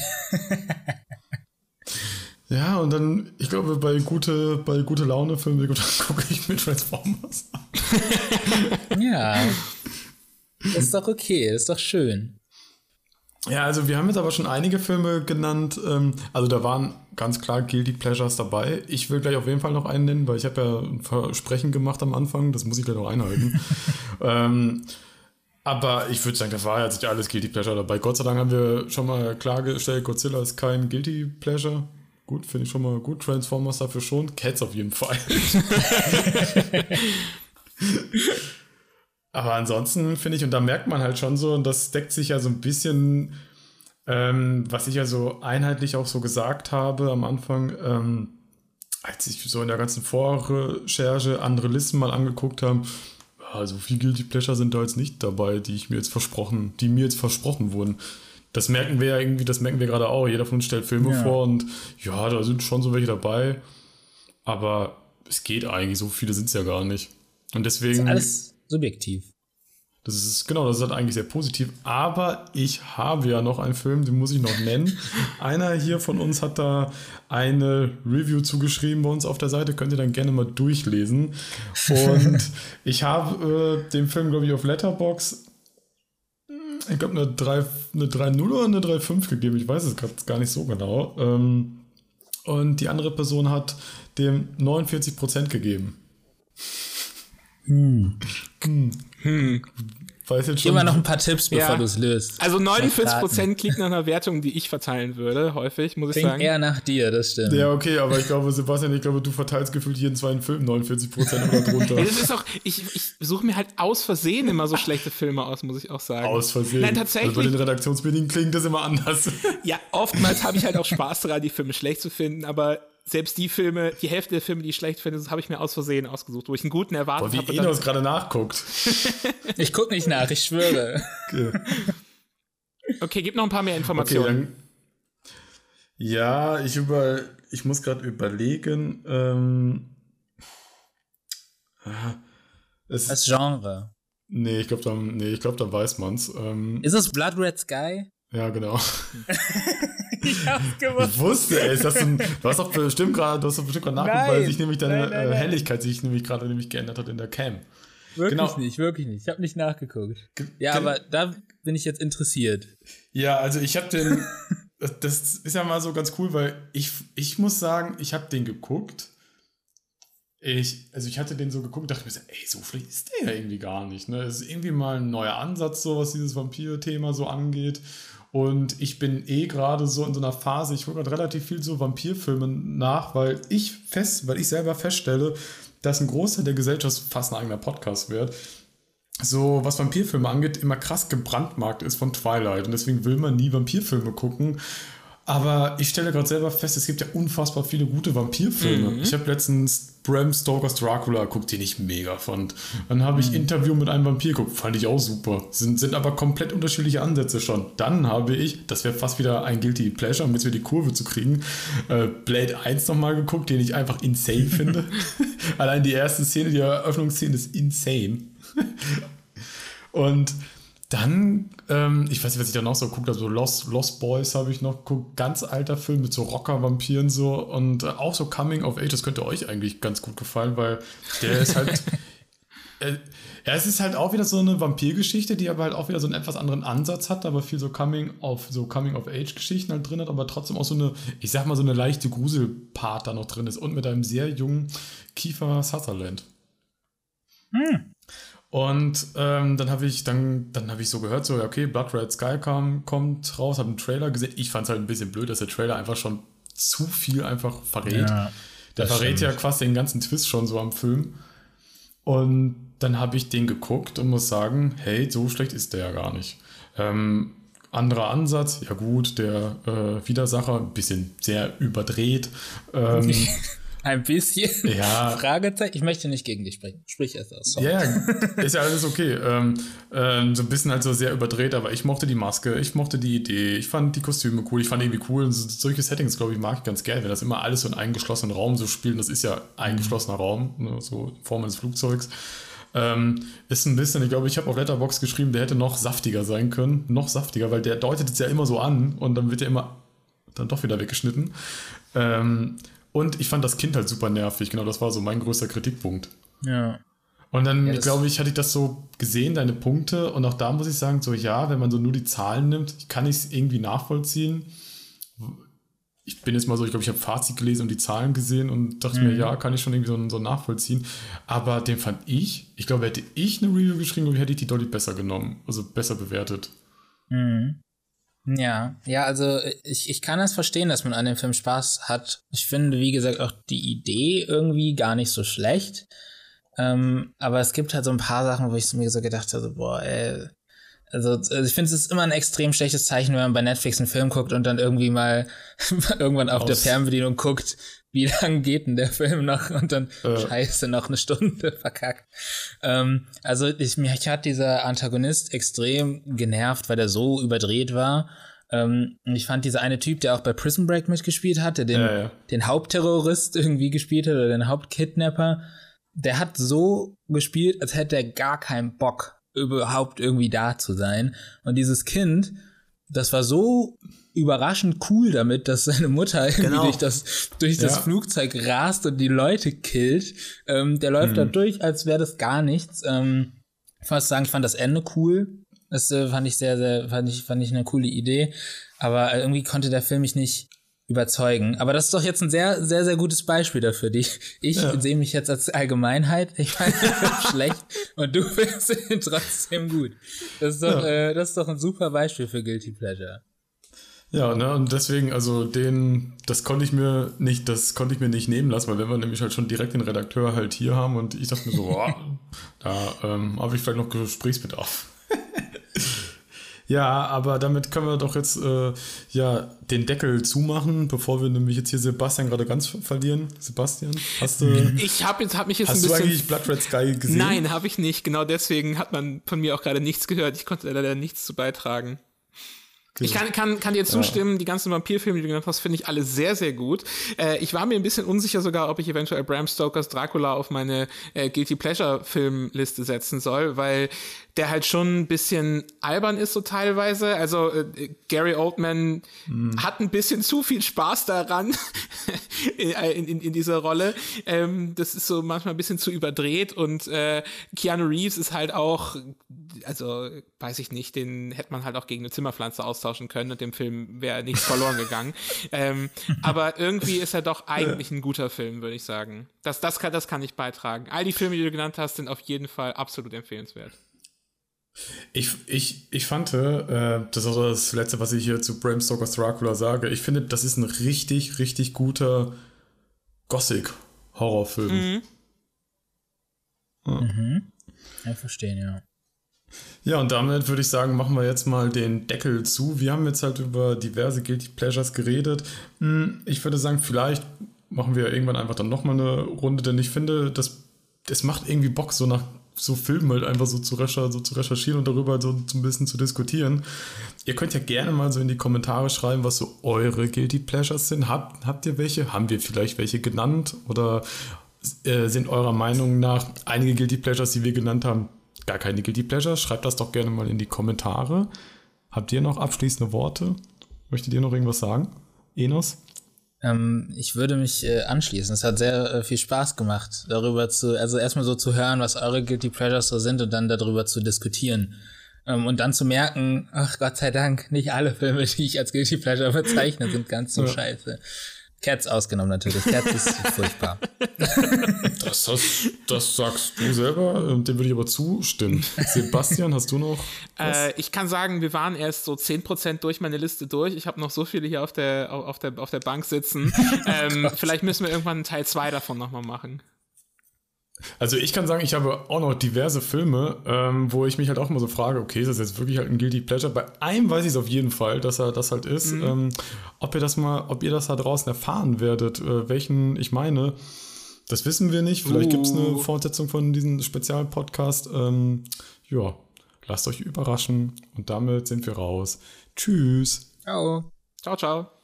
ja, und dann, ich glaube, bei gute, bei gute Laune Filmen (laughs) gucke ich mir Transformers an. ja. Das ist doch okay, das ist doch schön. Ja, also wir haben jetzt aber schon einige Filme genannt. Ähm, also da waren ganz klar Guilty Pleasures dabei. Ich will gleich auf jeden Fall noch einen nennen, weil ich habe ja ein Versprechen gemacht am Anfang. Das muss ich gleich noch einhalten. (laughs) ähm, aber ich würde sagen, das war jetzt nicht alles Guilty Pleasure dabei. Gott sei Dank haben wir schon mal klargestellt, Godzilla ist kein Guilty Pleasure. Gut, finde ich schon mal gut. Transformers dafür schon. Cats auf jeden Fall. (laughs) Aber ansonsten finde ich, und da merkt man halt schon so, und das deckt sich ja so ein bisschen, ähm, was ich ja so einheitlich auch so gesagt habe am Anfang, ähm, als ich so in der ganzen Vorrecherche andere Listen mal angeguckt habe, ja, so viel Guilty Pleasure sind da jetzt nicht dabei, die ich mir jetzt versprochen, die mir jetzt versprochen wurden. Das merken wir ja irgendwie, das merken wir gerade auch. Jeder von uns stellt Filme ja. vor und ja, da sind schon so welche dabei. Aber es geht eigentlich, so viele sind es ja gar nicht. Und deswegen. Das ist alles subjektiv. Das ist genau, das ist halt eigentlich sehr positiv. Aber ich habe ja noch einen Film, den muss ich noch nennen. (laughs) Einer hier von uns hat da eine Review zugeschrieben bei uns auf der Seite, könnt ihr dann gerne mal durchlesen. Und (laughs) ich habe äh, dem Film, glaube ich, auf Letterbox ich glaube, eine 3.0 eine 3 oder eine 3.5 gegeben. Ich weiß es gerade gar nicht so genau. Ähm, und die andere Person hat dem 49% gegeben. Hm. Hm. hm. Weiß jetzt schon. Gib mal noch ein paar Tipps, bevor ja. du es löst. Also 49% klingt nach einer Wertung, die ich verteilen würde, häufig, muss ich Klingt sagen. eher nach dir, das stimmt. Ja, okay, aber ich glaube, Sebastian, ich glaube, du verteilst gefühlt jeden zweiten Film 49% oder drunter. (laughs) das ist auch, ich, ich suche mir halt aus Versehen immer so schlechte Filme aus, muss ich auch sagen. Aus Versehen? Nein, tatsächlich. Also bei den Redaktionsmedien klingt das immer anders. ja, oftmals habe ich halt auch Spaß daran, die Filme schlecht zu finden, aber selbst die Filme, die Hälfte der Filme, die ich schlecht finde, habe ich mir aus Versehen ausgesucht, wo ich einen guten erwartet habe. Wie Enos gerade nachguckt. (laughs) ich gucke nicht nach, ich schwöre. Okay. okay, gib noch ein paar mehr Informationen. Okay, ja, ich über, ich muss gerade überlegen. Ähm, ah, das Genre. Nee, ich glaube, dann, nee, glaub, dann weiß man's. Ähm, Ist es Blood Red Sky? Ja, genau. (laughs) ich hab's gewusst. Ich wusste es. Du, du hast doch bestimmt gerade, du hast doch bestimmt gerade nachgeguckt, weil sich nämlich deine nein, nein, nein. Helligkeit sich nämlich gerade nämlich geändert hat in der Cam. Wirklich genau. nicht, wirklich nicht. Ich habe nicht nachgeguckt. Ja, aber da bin ich jetzt interessiert. Ja, also ich habe den (laughs) das ist ja mal so ganz cool, weil ich, ich muss sagen, ich habe den geguckt. Ich, also ich hatte den so geguckt und dachte mir so, ey, so schlecht ist der ja irgendwie gar nicht. Ne? Es ist irgendwie mal ein neuer Ansatz, so was dieses Vampir-Thema so angeht. Und ich bin eh gerade so in so einer Phase, ich gucke gerade relativ viel so Vampirfilme nach, weil ich fest, weil ich selber feststelle, dass ein Großteil der Gesellschaft fast ein eigener Podcast wird. So, was Vampirfilme angeht, immer krass gebrandmarkt ist von Twilight. Und deswegen will man nie Vampirfilme gucken. Aber ich stelle gerade selber fest, es gibt ja unfassbar viele gute Vampirfilme. Mhm. Ich habe letztens Bram Stokers Dracula geguckt, den ich mega fand. Dann habe ich mhm. Interview mit einem Vampir geguckt, fand ich auch super. Sind, sind aber komplett unterschiedliche Ansätze schon. Dann habe ich, das wäre fast wieder ein Guilty Pleasure, um jetzt wieder die Kurve zu kriegen, äh, Blade 1 nochmal geguckt, den ich einfach insane finde. (laughs) Allein die erste Szene, die Eröffnungsszene ist insane. (laughs) Und dann, ähm, ich weiß nicht, was ich da noch so guckt, also Lost, Lost Boys habe ich noch geguckt, ganz alter Film mit so Rocker-Vampiren so und äh, auch so Coming of Age, das könnte euch eigentlich ganz gut gefallen, weil der ist halt, (laughs) äh, ja, es ist halt auch wieder so eine Vampirgeschichte, die aber halt auch wieder so einen etwas anderen Ansatz hat, aber viel so Coming of, so Coming of Age Geschichten halt drin hat, aber trotzdem auch so eine, ich sag mal, so eine leichte Gruselpart da noch drin ist und mit einem sehr jungen Kiefer Sutherland. Hm. Und ähm, dann habe ich dann, dann habe ich so gehört, so, okay, Blood Red Sky kam, kommt raus, habe einen Trailer gesehen. Ich fand es halt ein bisschen blöd, dass der Trailer einfach schon zu viel einfach verrät. Ja, der verrät stimmt. ja quasi den ganzen Twist schon so am Film. Und dann habe ich den geguckt und muss sagen, hey, so schlecht ist der ja gar nicht. Ähm, anderer Ansatz, ja gut, der äh, Widersacher, ein bisschen sehr überdreht. Ähm, (laughs) Ein bisschen. (laughs) Ja. Fragezeichen. Ich möchte nicht gegen dich sprechen. Sprich erst aus. Ja, (laughs) ist ja alles okay. Ähm, ähm, so ein bisschen halt so sehr überdreht, aber ich mochte die Maske, ich mochte die Idee, ich fand die Kostüme cool, ich fand irgendwie cool. Und so, solche Settings, glaube ich, mag ich ganz gerne, wenn das immer alles so in einem geschlossenen Raum so spielt. Das ist ja ein geschlossener Raum, ne, so in Form eines Flugzeugs. Ähm, ist ein bisschen, ich glaube, ich habe auf Letterbox geschrieben, der hätte noch saftiger sein können. Noch saftiger, weil der deutet es ja immer so an und dann wird er immer dann doch wieder weggeschnitten. Ähm, und ich fand das Kind halt super nervig. Genau, das war so mein größter Kritikpunkt. Ja. Und dann, ja, glaube ich, hatte ich das so gesehen, deine Punkte. Und auch da muss ich sagen, so ja, wenn man so nur die Zahlen nimmt, kann ich es irgendwie nachvollziehen. Ich bin jetzt mal so, ich glaube, ich habe Fazit gelesen und die Zahlen gesehen und dachte mhm. mir, ja, kann ich schon irgendwie so, so, nachvollziehen. Aber den fand ich, ich glaube, hätte ich eine Review geschrieben, hätte ich die deutlich besser genommen, also besser bewertet. Mhm. Ja, ja, also ich, ich kann das verstehen, dass man an dem Film Spaß hat. Ich finde, wie gesagt, auch die Idee irgendwie gar nicht so schlecht. Ähm, aber es gibt halt so ein paar Sachen, wo ich mir so gedacht habe, boah, ey, also, also ich finde, es ist immer ein extrem schlechtes Zeichen, wenn man bei Netflix einen Film guckt und dann irgendwie mal (laughs) irgendwann auf Aus. der Fernbedienung guckt, wie lang geht denn der Film noch und dann äh. scheiße noch eine Stunde (laughs) verkackt. Ähm, also ich, mich hat dieser Antagonist extrem genervt, weil der so überdreht war. Ähm, ich fand dieser eine Typ, der auch bei Prison Break mitgespielt hat, der den, ja, ja. den Hauptterrorist irgendwie gespielt hat oder den Hauptkidnapper, der hat so gespielt, als hätte er gar keinen Bock überhaupt irgendwie da zu sein. Und dieses Kind, das war so überraschend cool damit, dass seine Mutter irgendwie genau. durch das, durch das Flugzeug rast und die Leute killt. Ähm, der läuft mhm. da durch, als wäre das gar nichts. Ähm, ich muss sagen, ich fand das Ende cool. Das äh, fand ich sehr, sehr, fand ich, fand ich eine coole Idee. Aber irgendwie konnte der Film mich nicht überzeugen. Aber das ist doch jetzt ein sehr, sehr, sehr gutes Beispiel dafür. Ich, ich ja. sehe mich jetzt als Allgemeinheit. Ich fand (laughs) ihn (laughs) schlecht und du findest ihn trotzdem gut. Das ist doch, ja. äh, das ist doch ein super Beispiel für Guilty Pleasure. Ja, ne, und deswegen, also den, das konnte ich mir nicht, das konnte ich mir nicht nehmen lassen, weil wenn wir nämlich halt schon direkt den Redakteur halt hier haben und ich dachte mir so, (laughs) oh, da ähm, habe ich vielleicht noch Gesprächsbedarf. Ja, aber damit können wir doch jetzt äh, ja den Deckel zumachen, bevor wir nämlich jetzt hier Sebastian gerade ganz verlieren. Sebastian, hast du? Ich habe jetzt hab mich jetzt hast ein bisschen. Hast du eigentlich Blood Red Sky gesehen? Nein, habe ich nicht. Genau deswegen hat man von mir auch gerade nichts gehört. Ich konnte leider nichts zu beitragen. Ich kann, kann, kann dir zustimmen, ja. die ganzen Vampirfilme, die du genannt hast, finde ich alle sehr, sehr gut. Äh, ich war mir ein bisschen unsicher sogar, ob ich eventuell Bram Stokers Dracula auf meine äh, Guilty Pleasure Filmliste setzen soll, weil der halt schon ein bisschen albern ist so teilweise. Also äh, Gary Oldman mhm. hat ein bisschen zu viel Spaß daran (laughs) in, in, in, dieser Rolle. Ähm, das ist so manchmal ein bisschen zu überdreht und äh, Keanu Reeves ist halt auch, also weiß ich nicht, den hätte man halt auch gegen eine Zimmerpflanze austauschen austauschen können und dem Film wäre nichts (laughs) verloren gegangen. ähm, aber irgendwie ist er doch eigentlich ein guter Film, würde ich sagen. Das, das, kann, das kann ich beitragen. All die Filme, die du genannt hast, sind auf jeden Fall absolut empfehlenswert. Ich, ich, ich fand, äh, das ist auch das Letzte, was ich hier zu Bram Stoker's Dracula sage. Ich finde, das ist ein richtig, richtig guter Gothic-Horrorfilm. Mhm. Ja. Mhm. Ja, verstehen, ja. Ja, und damit würde ich sagen, machen wir jetzt mal den Deckel zu. Wir haben jetzt halt über diverse Guilty Pleasures geredet. Hm, ich würde sagen, vielleicht machen wir irgendwann einfach dann nochmal eine Runde, denn ich finde, das, das macht irgendwie Bock, so nach so Filmen halt einfach so zu, so zu recherchieren und darüber so, so ein bisschen zu diskutieren. Ihr könnt ja gerne mal so in die Kommentare schreiben, was so eure Guilty Pleasures sind. Habt, habt ihr welche? Haben wir vielleicht welche genannt? Oder äh, sind eurer Meinung nach einige Guilty Pleasures, die wir genannt haben, gar keine Guilty Pleasures? Schreibt das doch gerne mal in die Kommentare. Habt ihr noch abschließende Worte? Möchtet ihr noch irgendwas sagen? Enos? Ähm, ich würde mich äh, anschließen. Es hat sehr äh, viel Spaß gemacht, darüber zu, also erstmal so zu hören, was eure Guilty Pleasures so sind und dann darüber zu diskutieren. Ähm, und dann zu merken, ach Gott sei Dank, nicht alle Filme, die ich als Guilty Pleasure bezeichne, sind ganz so ja. scheiße. Cats ausgenommen natürlich. Cats ist (laughs) furchtbar. Das, das, das, sagst du selber, ähm, dem würde ich aber zustimmen. Sebastian, hast du noch? Äh, ich kann sagen, wir waren erst so 10% durch meine Liste durch. Ich habe noch so viele hier auf der, auf der, auf der Bank sitzen. (laughs) ähm, vielleicht müssen wir irgendwann Teil 2 davon nochmal machen. Also ich kann sagen, ich habe auch noch diverse Filme, ähm, wo ich mich halt auch immer so frage, okay, ist das jetzt wirklich halt ein Guilty Pleasure? Bei einem weiß ich es auf jeden Fall, dass er das halt ist. Mhm. Ähm, ob ihr das mal, ob ihr das da draußen erfahren werdet, äh, welchen ich meine, das wissen wir nicht. Vielleicht uh. gibt es eine Fortsetzung von diesem Spezialpodcast. Ähm, ja, lasst euch überraschen und damit sind wir raus. Tschüss. Ciao. Ciao, ciao.